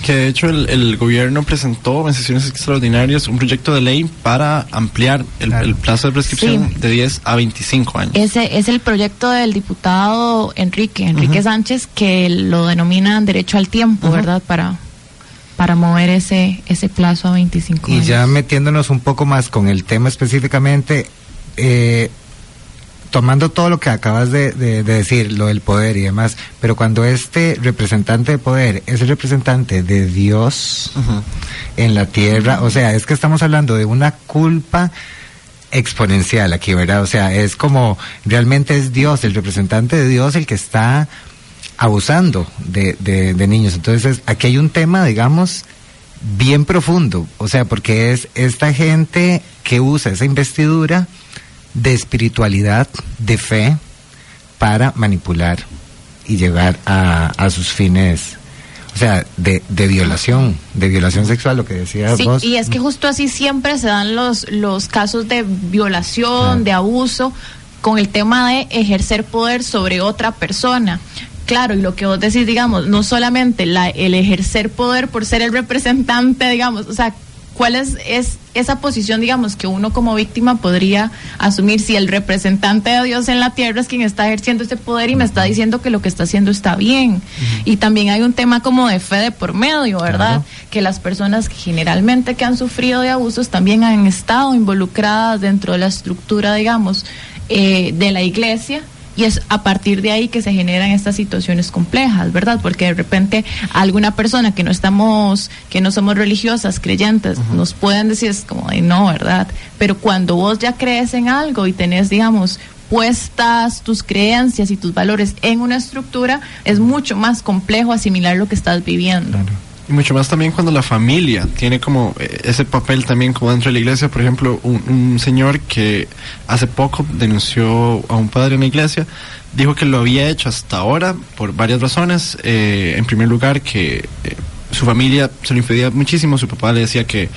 Que de hecho el, el, gobierno presentó en sesiones extraordinarias un proyecto de ley para ampliar el, el plazo de prescripción sí. de 10 a 25 años. Ese es el proyecto del diputado Enrique, Enrique uh -huh. Sánchez, que lo denominan derecho al tiempo, uh -huh. ¿verdad? Para para mover ese ese plazo a 25 y años. ya metiéndonos un poco más con el tema específicamente, eh, tomando todo lo que acabas de, de, de, decir, lo del poder y demás, pero cuando este representante de poder es el representante de Dios uh -huh. en la tierra, o sea, es que estamos hablando de una culpa exponencial aquí, ¿verdad? O sea, es como realmente es Dios, el representante de Dios el que está abusando de, de, de niños. Entonces, aquí hay un tema, digamos, bien profundo, o sea, porque es esta gente que usa esa investidura de espiritualidad, de fe, para manipular y llegar a, a sus fines, o sea, de, de, violación, de violación sexual, lo que decías sí, vos. Y es que justo así siempre se dan los, los casos de violación, de abuso, con el tema de ejercer poder sobre otra persona claro, y lo que vos decís, digamos, no solamente la, el ejercer poder por ser el representante, digamos, o sea, ¿cuál es, es esa posición, digamos, que uno como víctima podría asumir si el representante de Dios en la tierra es quien está ejerciendo ese poder y me está diciendo que lo que está haciendo está bien? Uh -huh. Y también hay un tema como de fe de por medio, ¿verdad? Claro. Que las personas que generalmente que han sufrido de abusos también han estado involucradas dentro de la estructura, digamos, eh, de la iglesia y es a partir de ahí que se generan estas situaciones complejas, ¿verdad? Porque de repente alguna persona que no estamos, que no somos religiosas, creyentes, uh -huh. nos pueden decir es como de no, ¿verdad? Pero cuando vos ya crees en algo y tenés, digamos, puestas tus creencias y tus valores en una estructura, es mucho más complejo asimilar lo que estás viviendo. Claro. Y mucho más también cuando la familia tiene como eh, ese papel también como dentro de la iglesia. Por ejemplo, un, un, señor que hace poco denunció a un padre en la iglesia, dijo que lo había hecho hasta ahora por varias razones. Eh, en primer lugar, que eh, su familia se lo impedía muchísimo. Su papá le decía que,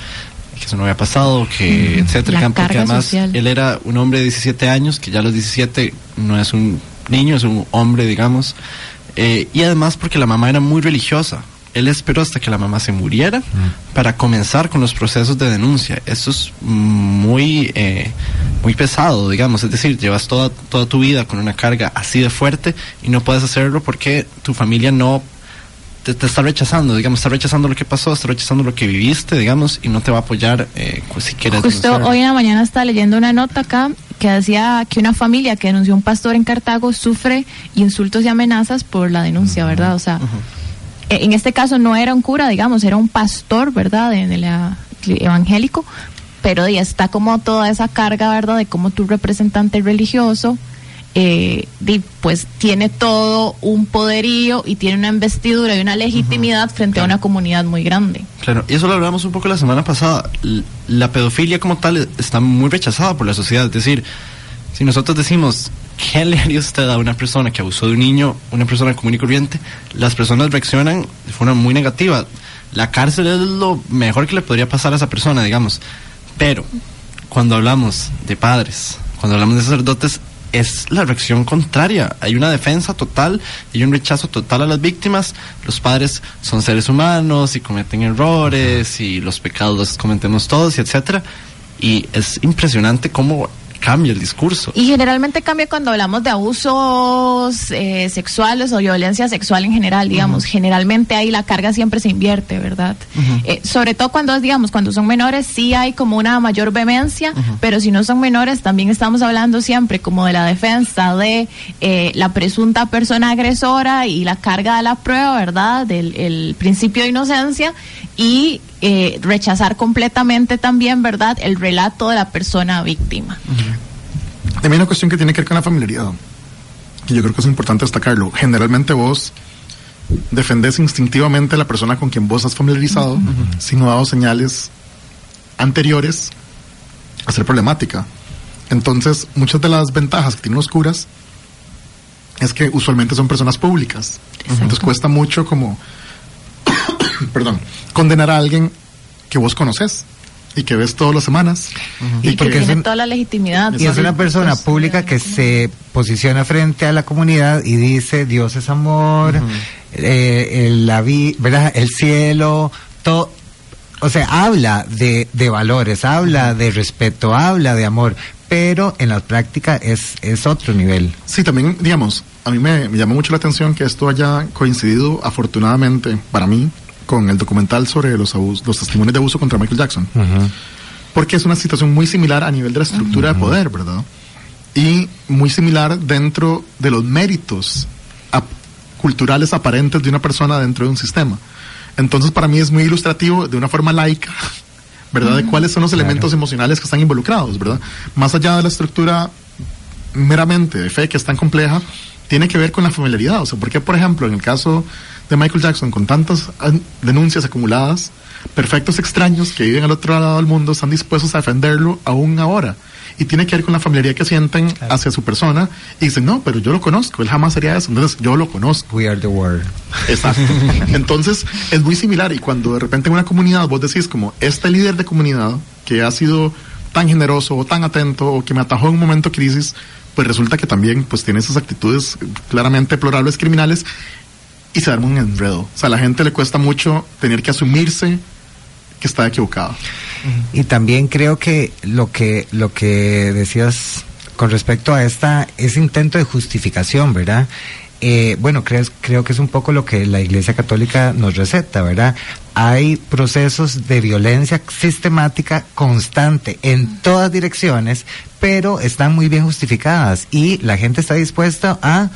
que eso no había pasado, que Mm, etcétera. Porque además social. él era un hombre de 17 años, que ya a los 17 no es un niño, es un hombre, digamos. Eh, y además porque la mamá era muy religiosa él esperó hasta que la mamá se muriera mm. para comenzar con los procesos de denuncia. Eso es muy, eh, muy pesado, digamos. Es decir, llevas toda, toda tu vida con una carga así de fuerte y no puedes hacerlo porque tu familia no te, te, está rechazando, digamos, está rechazando lo que pasó, está rechazando lo que viviste, digamos, y no te va a apoyar eh, si quieres. Justo denunciar. hoy en la mañana estaba leyendo una nota acá que decía que una familia que denunció a un pastor en Cartago sufre insultos y amenazas por la denuncia, uh -huh. ¿verdad? O sea, uh -huh en este caso no era un cura, digamos, era un pastor, ¿verdad? En el evangélico, pero ya está como toda esa carga, ¿verdad? De cómo tu representante religioso, eh, pues tiene todo un poderío y tiene una investidura y una legitimidad uh -huh, frente claro. a una comunidad muy grande. Claro, y eso lo hablamos un poco la semana pasada. La pedofilia como tal está muy rechazada por la sociedad, es decir, si nosotros decimos ¿qué le haría usted a una persona que abusó de un niño, una persona común y corriente? Las personas reaccionan de forma muy negativa. La cárcel es lo mejor que le podría pasar a esa persona, digamos. Pero cuando hablamos de padres, cuando hablamos de sacerdotes, es la reacción contraria. Hay una defensa total y un rechazo total a las víctimas. Los padres son seres humanos y cometen errores y los pecados los cometemos todos y etcétera. Y es impresionante cómo cambia el discurso. Y generalmente cambia cuando hablamos de abusos eh, sexuales o violencia sexual en general, digamos. Uh -huh. Generalmente ahí la carga siempre se invierte, ¿verdad? Uh -huh. eh, sobre todo cuando, digamos, cuando son menores sí hay como una mayor vehemencia, uh -huh. pero si no son menores también estamos hablando siempre como de la defensa de eh, la presunta persona agresora y la carga de la prueba, ¿verdad? Del el principio de inocencia y eh, rechazar completamente también, ¿verdad?, el relato de la persona víctima. Uh -huh. También una cuestión que tiene que ver con la familiaridad, que yo creo que es importante destacarlo. Generalmente vos defendés instintivamente a la persona con quien vos has familiarizado, uh -huh. si no dado señales anteriores a ser problemática. Entonces, muchas de las ventajas que tienen los curas es que usualmente son personas públicas. Exacto. Entonces cuesta mucho como perdón, condenar a alguien que vos conoces y que ves todas las semanas. Uh -huh. Y, y, porque tiene un, toda la legitimidad. Y es una persona pues, pública que se posiciona frente a la comunidad y dice Dios es amor, uh -huh. eh, el, la vi, ¿verdad? el cielo, todo. O sea, habla de, de valores, habla de respeto, habla de amor, pero en la práctica es, es otro nivel. Sí, también, digamos, a mí me, me llamó mucho la atención que esto haya coincidido, afortunadamente, para mí, con el documental sobre los, abus- los testimonios de abuso contra Michael Jackson. Porque es una situación muy similar a nivel de la estructura de poder, ¿verdad? Y muy similar dentro de los méritos ap- culturales aparentes de una persona dentro de un sistema. Entonces, para mí es muy ilustrativo, de una forma laica, ¿verdad? De Ujú. cuáles son los Claro. elementos emocionales que están involucrados, ¿verdad? Más allá de la estructura meramente de fe que es tan compleja, tiene que ver con la familiaridad. O sea, porque, por ejemplo, en el caso de Michael Jackson, con tantas denuncias acumuladas, perfectos extraños que viven al otro lado del mundo están dispuestos a defenderlo aún ahora. Y tiene que ver con la familiaridad que sienten hacia su persona y dicen, no, pero yo lo conozco, él jamás haría eso, entonces yo lo conozco. We are the world. Exacto. Entonces, es muy similar y cuando de repente en una comunidad vos decís como, este líder de comunidad que ha sido tan generoso o tan atento o que me atajó en un momento de crisis, pues resulta que también pues tiene esas actitudes claramente deplorables criminales y se arma un enredo. O sea, a la gente le cuesta mucho tener que asumirse que está equivocado. Y también creo que lo que lo que decías con respecto a esta ese intento de justificación, ¿verdad? Eh, bueno, creo, creo que es un poco lo que la Iglesia Católica nos receta, ¿verdad? Hay procesos de violencia sistemática constante en todas direcciones, pero están muy bien justificadas y la gente está dispuesta a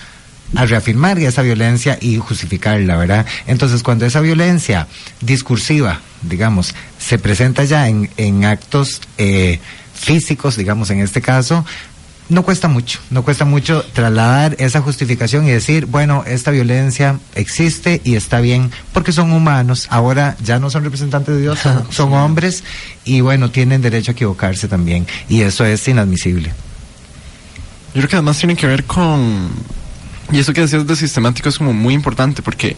a reafirmar esa violencia y justificarla, ¿verdad? Entonces, cuando esa violencia discursiva, digamos, se presenta ya en, en actos eh, físicos, digamos, en este caso, no cuesta mucho, no cuesta mucho trasladar esa justificación y decir, bueno, esta violencia existe y está bien, porque son humanos, ahora ya no son representantes de Dios, son, son hombres y bueno, tienen derecho a equivocarse también, y eso es inadmisible. Yo creo que además tiene que ver con... Y eso que decías de sistemático es como muy importante porque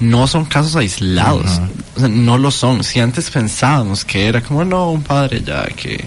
no son casos aislados. O sea, no lo son. Si antes pensábamos que era como, no, un padre ya que,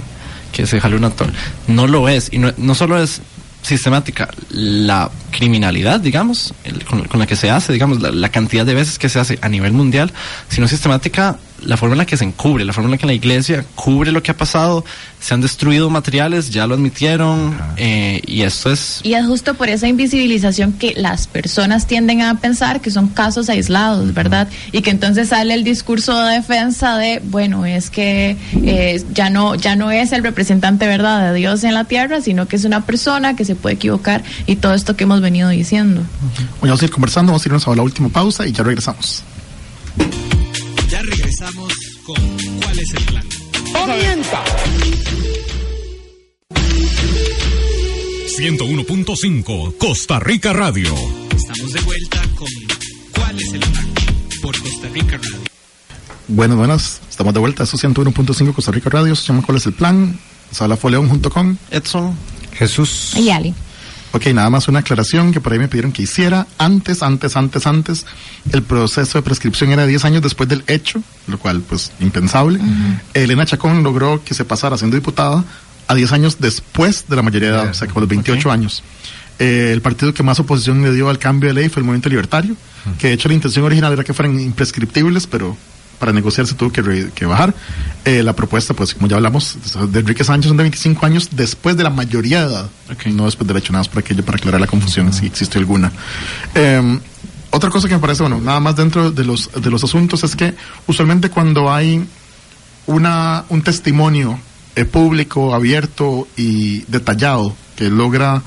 que se jaló una torre. No lo es. Y no, no solo es sistemática la criminalidad, digamos, el- con, con la que se hace, digamos, la, la cantidad de veces que se hace a nivel mundial, sino sistemática la forma en la que se encubre, la forma en la que la iglesia cubre lo que ha pasado, se han destruido materiales, ya lo admitieron, eh, y esto es Y es justo por esa invisibilización que las personas tienden a pensar que son casos aislados, ¿verdad? Y que entonces sale el discurso de defensa de, bueno, es que eh, ya no ya no es el representante, ¿verdad?, de Dios en la tierra, sino que es una persona que se puede equivocar y todo esto que hemos venido diciendo. Bueno, vamos a ir conversando, vamos a irnos a la última pausa y ya regresamos. Regresamos con ¿Cuál es el plan? ¡Orienta! 101.5 Costa Rica Radio. Estamos de vuelta con ¿Cuál es el plan? Por Costa Rica Radio. Buenas, buenas. Estamos de vuelta. Eso 101.5 Costa Rica Radio. Se llama ¿Cuál es el plan? Se habla Foleón junto con Edson. Jesús. Y Ali. Ok, nada más una aclaración que por ahí me pidieron que hiciera. Antes, antes, antes, antes, el proceso de prescripción era 10 años después del hecho, lo cual, pues, impensable. Elena Chacón logró que se pasara siendo diputada a 10 años después de la mayoría de edad, o sea, como los 28 años. Eh, el partido que más oposición le dio al cambio de ley fue el Movimiento Libertario, que de hecho la intención original era que fueran imprescriptibles, pero para negociar se tuvo que, re- que bajar. Eh, la propuesta, pues, como ya hablamos, de Enrique Sánchez son de 25 años después de la mayoría de edad, no después del hecho, nada más para, aquello, para aclarar la confusión, si existe alguna. Eh, otra cosa que me parece, bueno, nada más dentro de los, de los asuntos es que usualmente cuando hay una, un testimonio eh, público, abierto y detallado que logra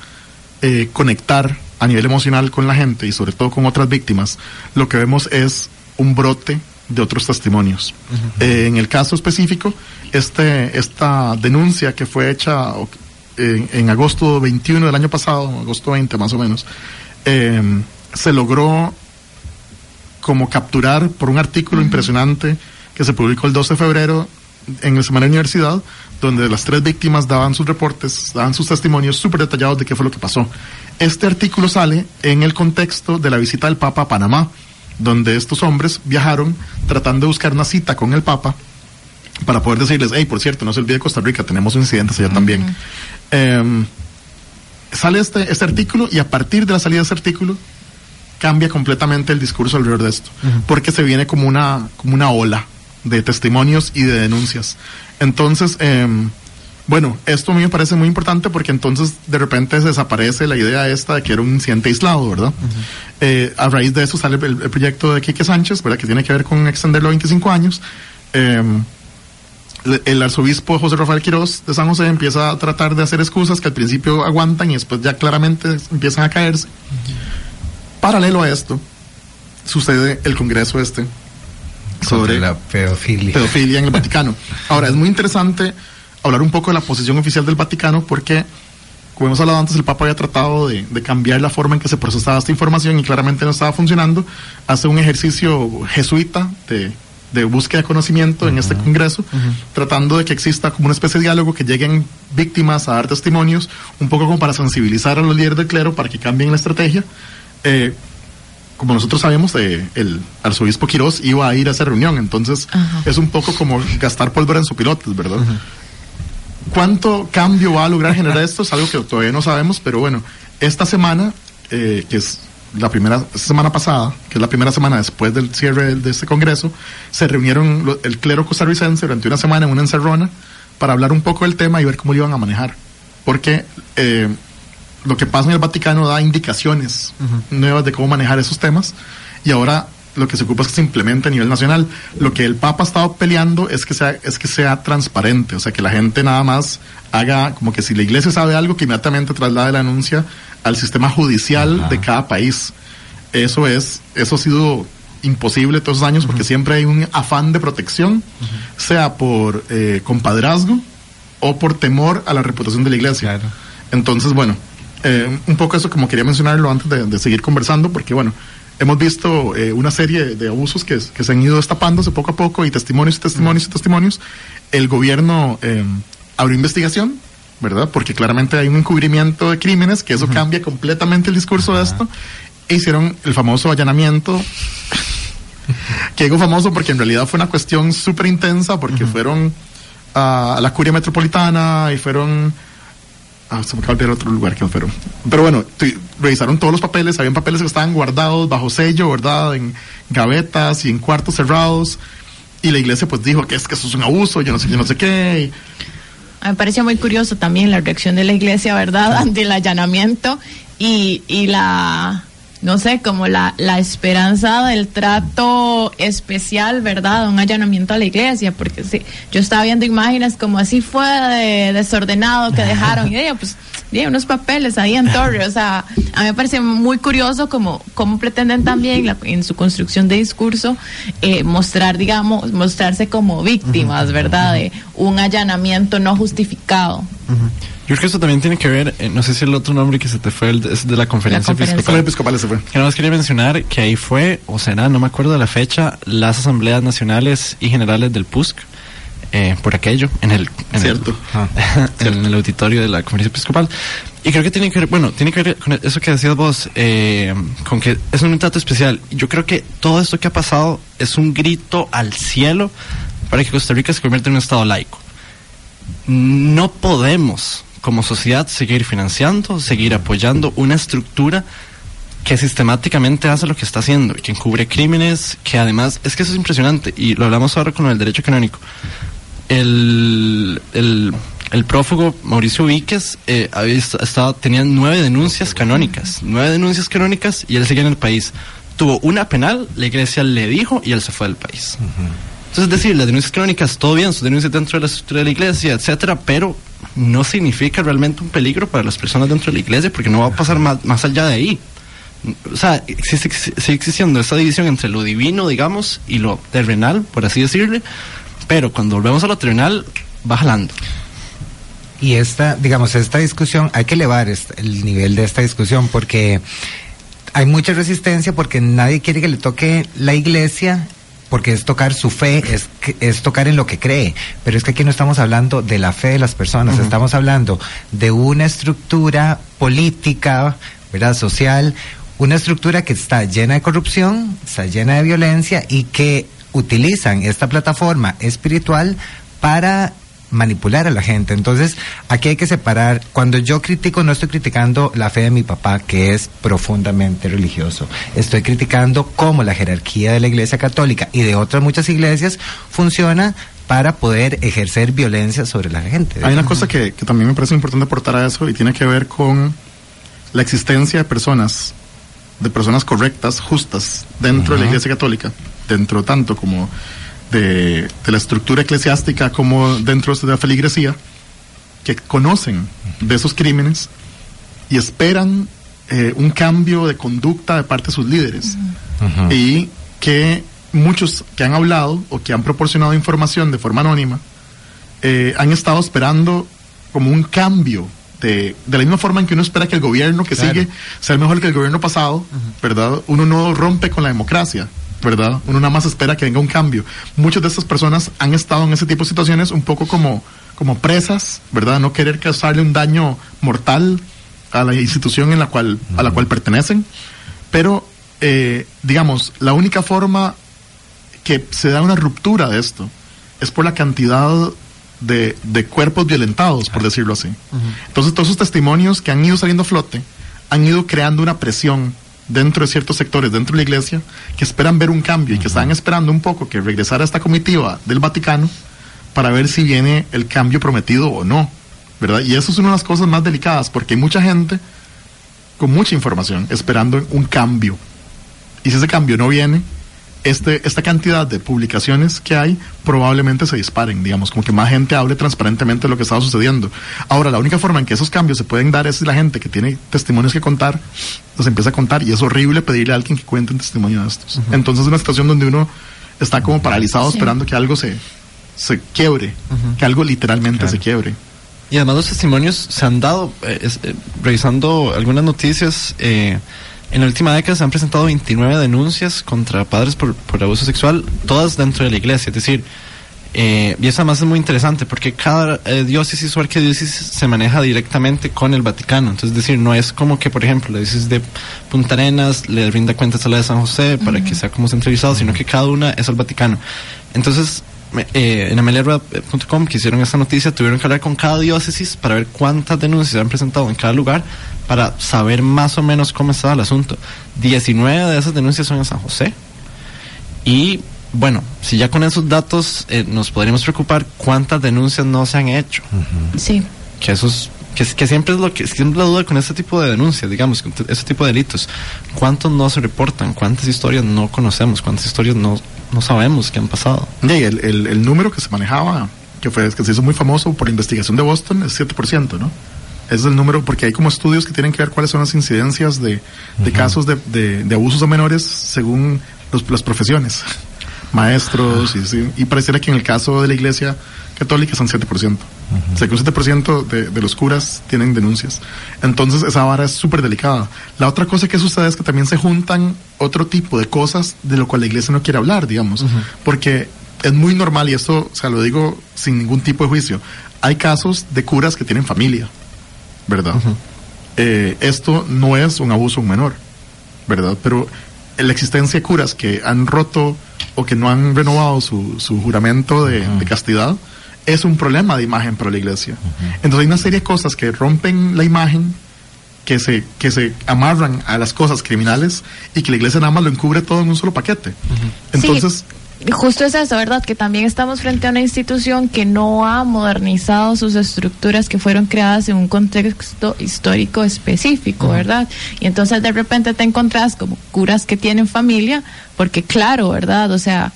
eh, conectar a nivel emocional con la gente y sobre todo con otras víctimas, lo que vemos es un brote de otros testimonios. Eh, en el caso específico, este, esta denuncia que fue hecha en, en agosto 21 del año pasado, agosto 20 más o menos, eh, se logró como capturar por un artículo impresionante que se publicó el 12 de febrero en el Semana Universidad, donde las tres víctimas daban sus reportes, daban sus testimonios súper detallados de qué fue lo que pasó. Este artículo sale en el contexto de la visita del Papa a Panamá, donde estos hombres viajaron tratando de buscar una cita con el Papa para poder decirles, hey, por cierto, no se olvide Costa Rica, tenemos incidentes allá también. Em, sale este, este artículo y a partir de la salida de ese artículo, cambia completamente el discurso alrededor de esto, porque se viene como una, como una ola de testimonios y de denuncias. Entonces, em, bueno, esto a mí me parece muy importante porque entonces de repente se desaparece la idea esta de que era un incidente aislado, ¿verdad? Eh, a raíz de eso sale el, el proyecto de Quique Sánchez, ¿verdad? Que tiene que ver con extenderlo a 25 años. Em, el arzobispo José Rafael Quiroz de San José empieza a tratar de hacer excusas que al principio aguantan y después ya claramente empiezan a caerse. Paralelo a esto, sucede el congreso este sobre la pedofilia. pedofilia en el Vaticano. Ahora, es muy interesante hablar un poco de la posición oficial del Vaticano porque, como hemos hablado antes, el Papa había tratado de, de cambiar la forma en que se procesaba esta información y claramente no estaba funcionando. Hace un ejercicio jesuita de, de búsqueda de conocimiento en este Congreso, tratando de que exista como una especie de diálogo, que lleguen víctimas a dar testimonios, un poco como para sensibilizar a los líderes del clero para que cambien la estrategia. Eh, como nosotros sabemos, eh, el arzobispo Quirós iba a ir a esa reunión, entonces es un poco como gastar pólvora en su pilotes, ¿verdad? ¿Cuánto cambio va a lograr generar esto? Es algo que todavía no sabemos, pero bueno, esta semana, eh, que es la primera semana pasada, que es la primera semana después del cierre de este congreso, se reunieron lo- el clero costarricense durante una semana en una encerrona para hablar un poco del tema y ver cómo lo iban a manejar. Porque eh, lo que pasa en el Vaticano da indicaciones nuevas de cómo manejar esos temas y ahora lo que se ocupa es que se implemente a nivel nacional. Lo que el Papa ha estado peleando es que sea, es que sea transparente, o sea, que la gente nada más haga como que si la iglesia sabe algo, que inmediatamente traslade la denuncia al sistema judicial de cada país. Eso es, eso ha sido imposible todos esos años porque siempre hay un afán de protección, sea por eh, compadrazgo o por temor a la reputación de la iglesia. Entonces, bueno, eh, un poco eso como quería mencionarlo antes de, de seguir conversando, porque bueno, hemos visto eh, una serie de abusos que, que se han ido destapándose poco a poco y testimonios y testimonios y testimonios. El gobierno eh, abrió investigación, ¿verdad? Porque claramente hay un encubrimiento de crímenes, que eso cambia completamente el discurso de esto. E hicieron el famoso allanamiento que digo famoso porque en realidad fue una cuestión súper intensa porque fueron a la curia metropolitana y fueron ah, se me acaba de olvidar otro lugar que fueron. Pero bueno revisaron todos los papeles. Habían papeles que estaban guardados bajo sello verdad en gavetas y en cuartos cerrados. Y la iglesia pues dijo que es que eso es un abuso yo no sé yo no sé qué. Me pareció muy curioso también la reacción de la iglesia, ¿verdad?, ante el allanamiento y, y la, no sé, como la, la esperanza del trato especial, ¿verdad?, un allanamiento a la iglesia, porque sí, yo estaba viendo imágenes como así fue de desordenado que dejaron, y ella, pues, y unos papeles ahí en Torre, o sea, a mí me parece muy curioso como, cómo pretenden también la- en su construcción de discurso eh, mostrar, digamos, mostrarse como víctimas, ¿verdad?, de un allanamiento no justificado. Creo que eso también tiene que ver, eh, no sé si el otro nombre que se te fue el de- es de la conferencia, conferencia. episcopal. episcopal ese fue. Que nada más quería mencionar que ahí fue, o será, no me acuerdo de la fecha, las asambleas nacionales y generales del PUSC, eh, por aquello, en el, en, Cierto. el, en el auditorio de la conferencia episcopal. Y creo que tiene que ver, bueno, tiene que ver con eso que decías vos, eh, con que es un trato especial. Yo creo que todo esto que ha pasado es un grito al cielo para que Costa Rica se convierta en un estado laico no podemos como sociedad seguir financiando, seguir apoyando una estructura que sistemáticamente hace lo que está haciendo, que encubre crímenes, que además, es que eso es impresionante, y lo hablamos ahora con el derecho canónico. El, el, prófugo Mauricio Víquez eh, había est- estado, tenía nueve denuncias canónicas, nueve denuncias canónicas, y él seguía en el país. Tuvo una penal, la iglesia le dijo, y él se fue del país. Entonces, es decir, las denuncias crónicas, todo bien, sus denuncias dentro de la estructura de la iglesia, etcétera, pero no significa realmente un peligro para las personas dentro de la iglesia porque no va a pasar más, más allá de ahí. O sea, existe, sigue existiendo esa división entre lo divino, digamos, y lo terrenal, por así decirle, pero cuando volvemos a lo terrenal, va jalando. Y esta, digamos, esta discusión, hay que elevar est- el nivel de esta discusión porque hay mucha resistencia porque nadie quiere que le toque la iglesia porque es tocar su fe, es, es tocar en lo que cree. Pero es que aquí no estamos hablando de la fe de las personas, estamos hablando de una estructura política, ¿verdad? Social, una estructura que está llena de corrupción, está llena de violencia y que utilizan esta plataforma espiritual para manipular a la gente. Entonces, aquí hay que separar. Cuando yo critico, no estoy criticando la fe de mi papá, que es profundamente religioso. Estoy criticando cómo la jerarquía de la Iglesia Católica y de otras muchas iglesias funciona para poder ejercer violencia sobre la gente. Hay una cosa que, que también me parece importante aportar a eso y tiene que ver con la existencia de personas, de personas correctas, justas, dentro de la Iglesia Católica, dentro tanto como de, de, la estructura eclesiástica como dentro de la feligresía, que conocen de esos crímenes y esperan eh, un cambio de conducta de parte de sus líderes. Y que muchos que han hablado o que han proporcionado información de forma anónima eh, han estado esperando como un cambio de, de, la misma forma en que uno espera que el gobierno que claro. sigue sea mejor que el gobierno pasado, ¿verdad? Uno no rompe con la democracia. ¿Verdad? Uno nada más espera que venga un cambio. Muchas de estas personas han estado en ese tipo de situaciones un poco como, como presas, ¿verdad? No querer causarle un daño mortal a la institución en la cual, a la cual pertenecen. Pero, eh, digamos, la única forma que se da una ruptura de esto es por la cantidad de, de cuerpos violentados, por decirlo así. Entonces, todos esos testimonios que han ido saliendo a flote han ido creando una presión dentro de ciertos sectores dentro de la iglesia que esperan ver un cambio y que están esperando un poco que regresara esta comitiva del Vaticano para ver si viene el cambio prometido o no, ¿verdad? Y eso es una de las cosas más delicadas porque hay mucha gente con mucha información esperando un cambio. Y si ese cambio no viene, este, esta cantidad de publicaciones que hay probablemente se disparen, digamos, como que más gente hable transparentemente de lo que estaba sucediendo. Ahora, la única forma en que esos cambios se pueden dar es si la gente que tiene testimonios que contar los empieza a contar y es horrible pedirle a alguien que cuente un testimonio de estos. Uh -huh. Entonces es una situación donde uno está como paralizado sí. esperando que algo se, se quiebre, uh -huh. que algo literalmente claro. se quiebre. Y además los testimonios se han dado, eh, es, eh, revisando algunas noticias, eh, en la última década se han presentado 29 denuncias contra padres por, por abuso sexual, todas dentro de la iglesia. Es decir, eh, y eso además es muy interesante porque cada eh, diócesis o arquidiócesis se maneja directamente con el Vaticano. Entonces, es decir, no es como que, por ejemplo, la diócesis de Punta Arenas le brinda cuentas a la de San José para uh -huh. que sea como centralizado, sino que cada una es al Vaticano. Entonces, eh, en amelierra.com que hicieron esta noticia tuvieron que hablar con cada diócesis para ver cuántas denuncias se han presentado en cada lugar para saber más o menos cómo estaba el asunto. 19 de esas denuncias son en San José. Y bueno, si ya con esos datos eh, nos podríamos preocupar cuántas denuncias no se han hecho. Uh -huh. Sí. Que eso es, que, que, siempre es lo que siempre la duda con este tipo de denuncias, digamos, con este tipo de delitos. ¿Cuántos no se reportan? ¿Cuántas historias no conocemos? ¿Cuántas historias no, no sabemos que han pasado? Y el, el, el número que se manejaba, que fue que se hizo muy famoso por la investigación de Boston, es 7%, ¿no? Ese es el número, porque hay como estudios que tienen que ver cuáles son las incidencias de, de uh -huh. casos de, de, de, abusos a menores según los, las profesiones, maestros, y, sí, y pareciera que en el caso de la iglesia católica son 7%. Uh -huh. O sea que un 7% de, de los curas tienen denuncias. Entonces esa vara es súper delicada. La otra cosa que sucede es que también se juntan otro tipo de cosas de lo cual la iglesia no quiere hablar, digamos, uh -huh. porque es muy normal, y esto, o sea, lo digo sin ningún tipo de juicio, hay casos de curas que tienen familia. ¿verdad? Uh -huh. eh, esto no es un abuso menor, ¿verdad? Pero la existencia de curas que han roto o que no han renovado su, su juramento de, de, castidad es un problema de imagen para la iglesia. Uh -huh. Entonces hay una serie de cosas que rompen la imagen, que se, que se amarran a las cosas criminales y que la iglesia nada más lo encubre todo en un solo paquete. Entonces... Sí justo es eso, ¿verdad? Que también estamos frente a una institución que no ha modernizado sus estructuras que fueron creadas en un contexto histórico específico. ¿verdad? Y entonces de repente te encontrás como curas que tienen familia, porque claro, ¿verdad? O sea,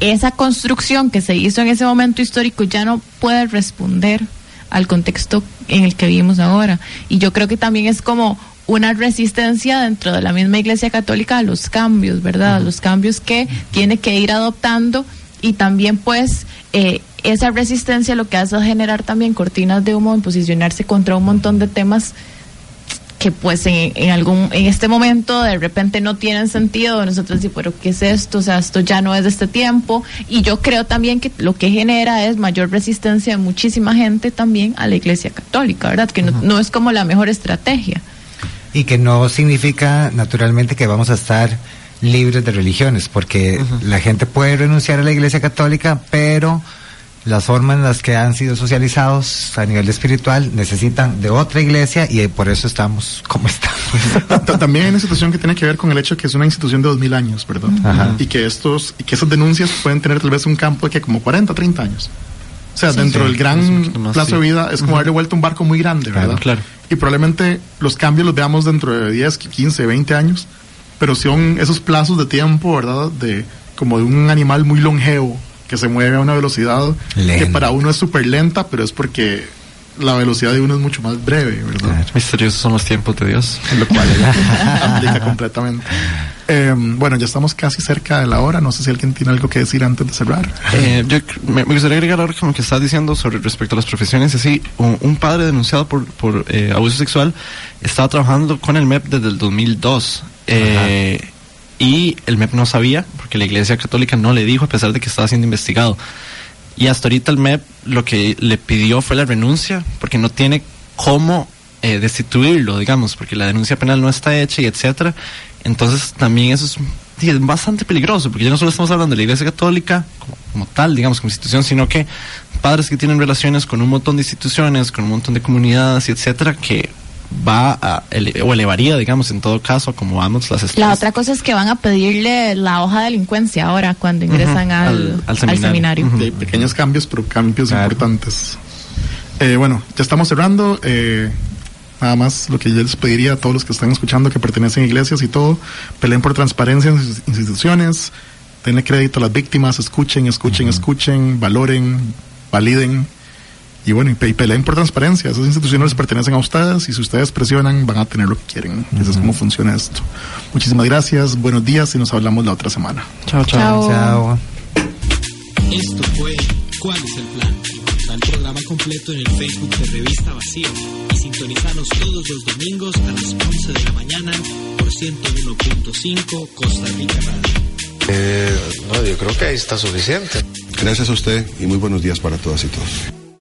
esa construcción que se hizo en ese momento histórico ya no puede responder al contexto en el que vivimos ahora. Y yo creo que también es como una resistencia dentro de la misma Iglesia Católica a los cambios, ¿verdad? A los cambios que tiene que ir adoptando y también pues eh, esa resistencia lo que hace es generar también cortinas de humo en posicionarse contra un montón de temas que pues en, en, algún en este momento de repente no tienen sentido. Nosotros decimos pero qué es esto o sea esto ya no es de este tiempo y yo creo también que lo que genera es mayor resistencia de muchísima gente también a la iglesia católica verdad que no, no es como la mejor estrategia. Y que no significa naturalmente que vamos a estar libres de religiones, porque uh -huh. la gente puede renunciar a la Iglesia Católica, pero las formas en las que han sido socializados a nivel espiritual necesitan de otra iglesia y por eso estamos como estamos. También hay una situación que tiene que ver con el hecho de que es una institución de 2000 años, ¿verdad? Ajá. Y que estos y que esas denuncias pueden tener tal vez un campo de que como 40, 30 años. O sea, Sí, dentro sí, del gran plazo sí. de vida es como darle vuelta a un barco muy grande, ¿verdad? Claro. Y probablemente los cambios los veamos dentro de 10, 15, 20 años, pero son esos plazos de tiempo, ¿verdad? De como de un animal muy longevo que se mueve a una velocidad que para uno es súper lenta, pero es porque la velocidad de uno es mucho más breve, ¿verdad? Misteriosos son los tiempos de Dios. Lo cual aplica completamente. Eh, bueno, ya estamos casi cerca de la hora. No sé si alguien tiene algo que decir antes de cerrar. Eh, yo me, me gustaría agregar ahora como que estás diciendo sobre respecto a las profesiones así, un, un padre denunciado por, por eh, abuso sexual estaba trabajando con el MEP desde el 2002 eh, y el MEP no sabía porque la Iglesia Católica no le dijo a pesar de que estaba siendo investigado y hasta ahorita el MEP lo que le pidió fue la renuncia porque no tiene cómo eh, destituirlo, digamos, porque la denuncia penal no está hecha y etcétera. Entonces también eso es, bastante peligroso, porque ya no solo estamos hablando de la Iglesia Católica como, como tal, digamos, como institución, sino que padres que tienen relaciones con un montón de instituciones, con un montón de comunidades y etcétera, que va a, ele- o elevaría, digamos, en todo caso, como vamos las La estadísticas. otra cosa es que van a pedirle la hoja de delincuencia ahora cuando ingresan al, al- al al seminario. De pequeños cambios, pero cambios importantes. Eh, bueno, ya estamos cerrando. Eh, nada más lo que yo les pediría a todos los que están escuchando que pertenecen a iglesias y todo, peleen por transparencia en sus instituciones, denle crédito a las víctimas, escuchen, escuchen, escuchen, valoren, validen. Y bueno, y, y peleen por transparencia. Esas instituciones les pertenecen a ustedes y si ustedes presionan van a tener lo que quieren. Y Eso es cómo funciona esto. Muchísimas gracias, buenos días y nos hablamos la otra semana. Chao, chao. Chao. Esto fue ¿Cuál es el plan? Da el programa completo en el Facebook de Revista Vacío y sintonizanos todos los domingos a las 11 de la mañana por 101.5 Costa Rica Radio. Eh, no, yo creo que ahí está suficiente. Gracias a usted y muy buenos días para todas y todos.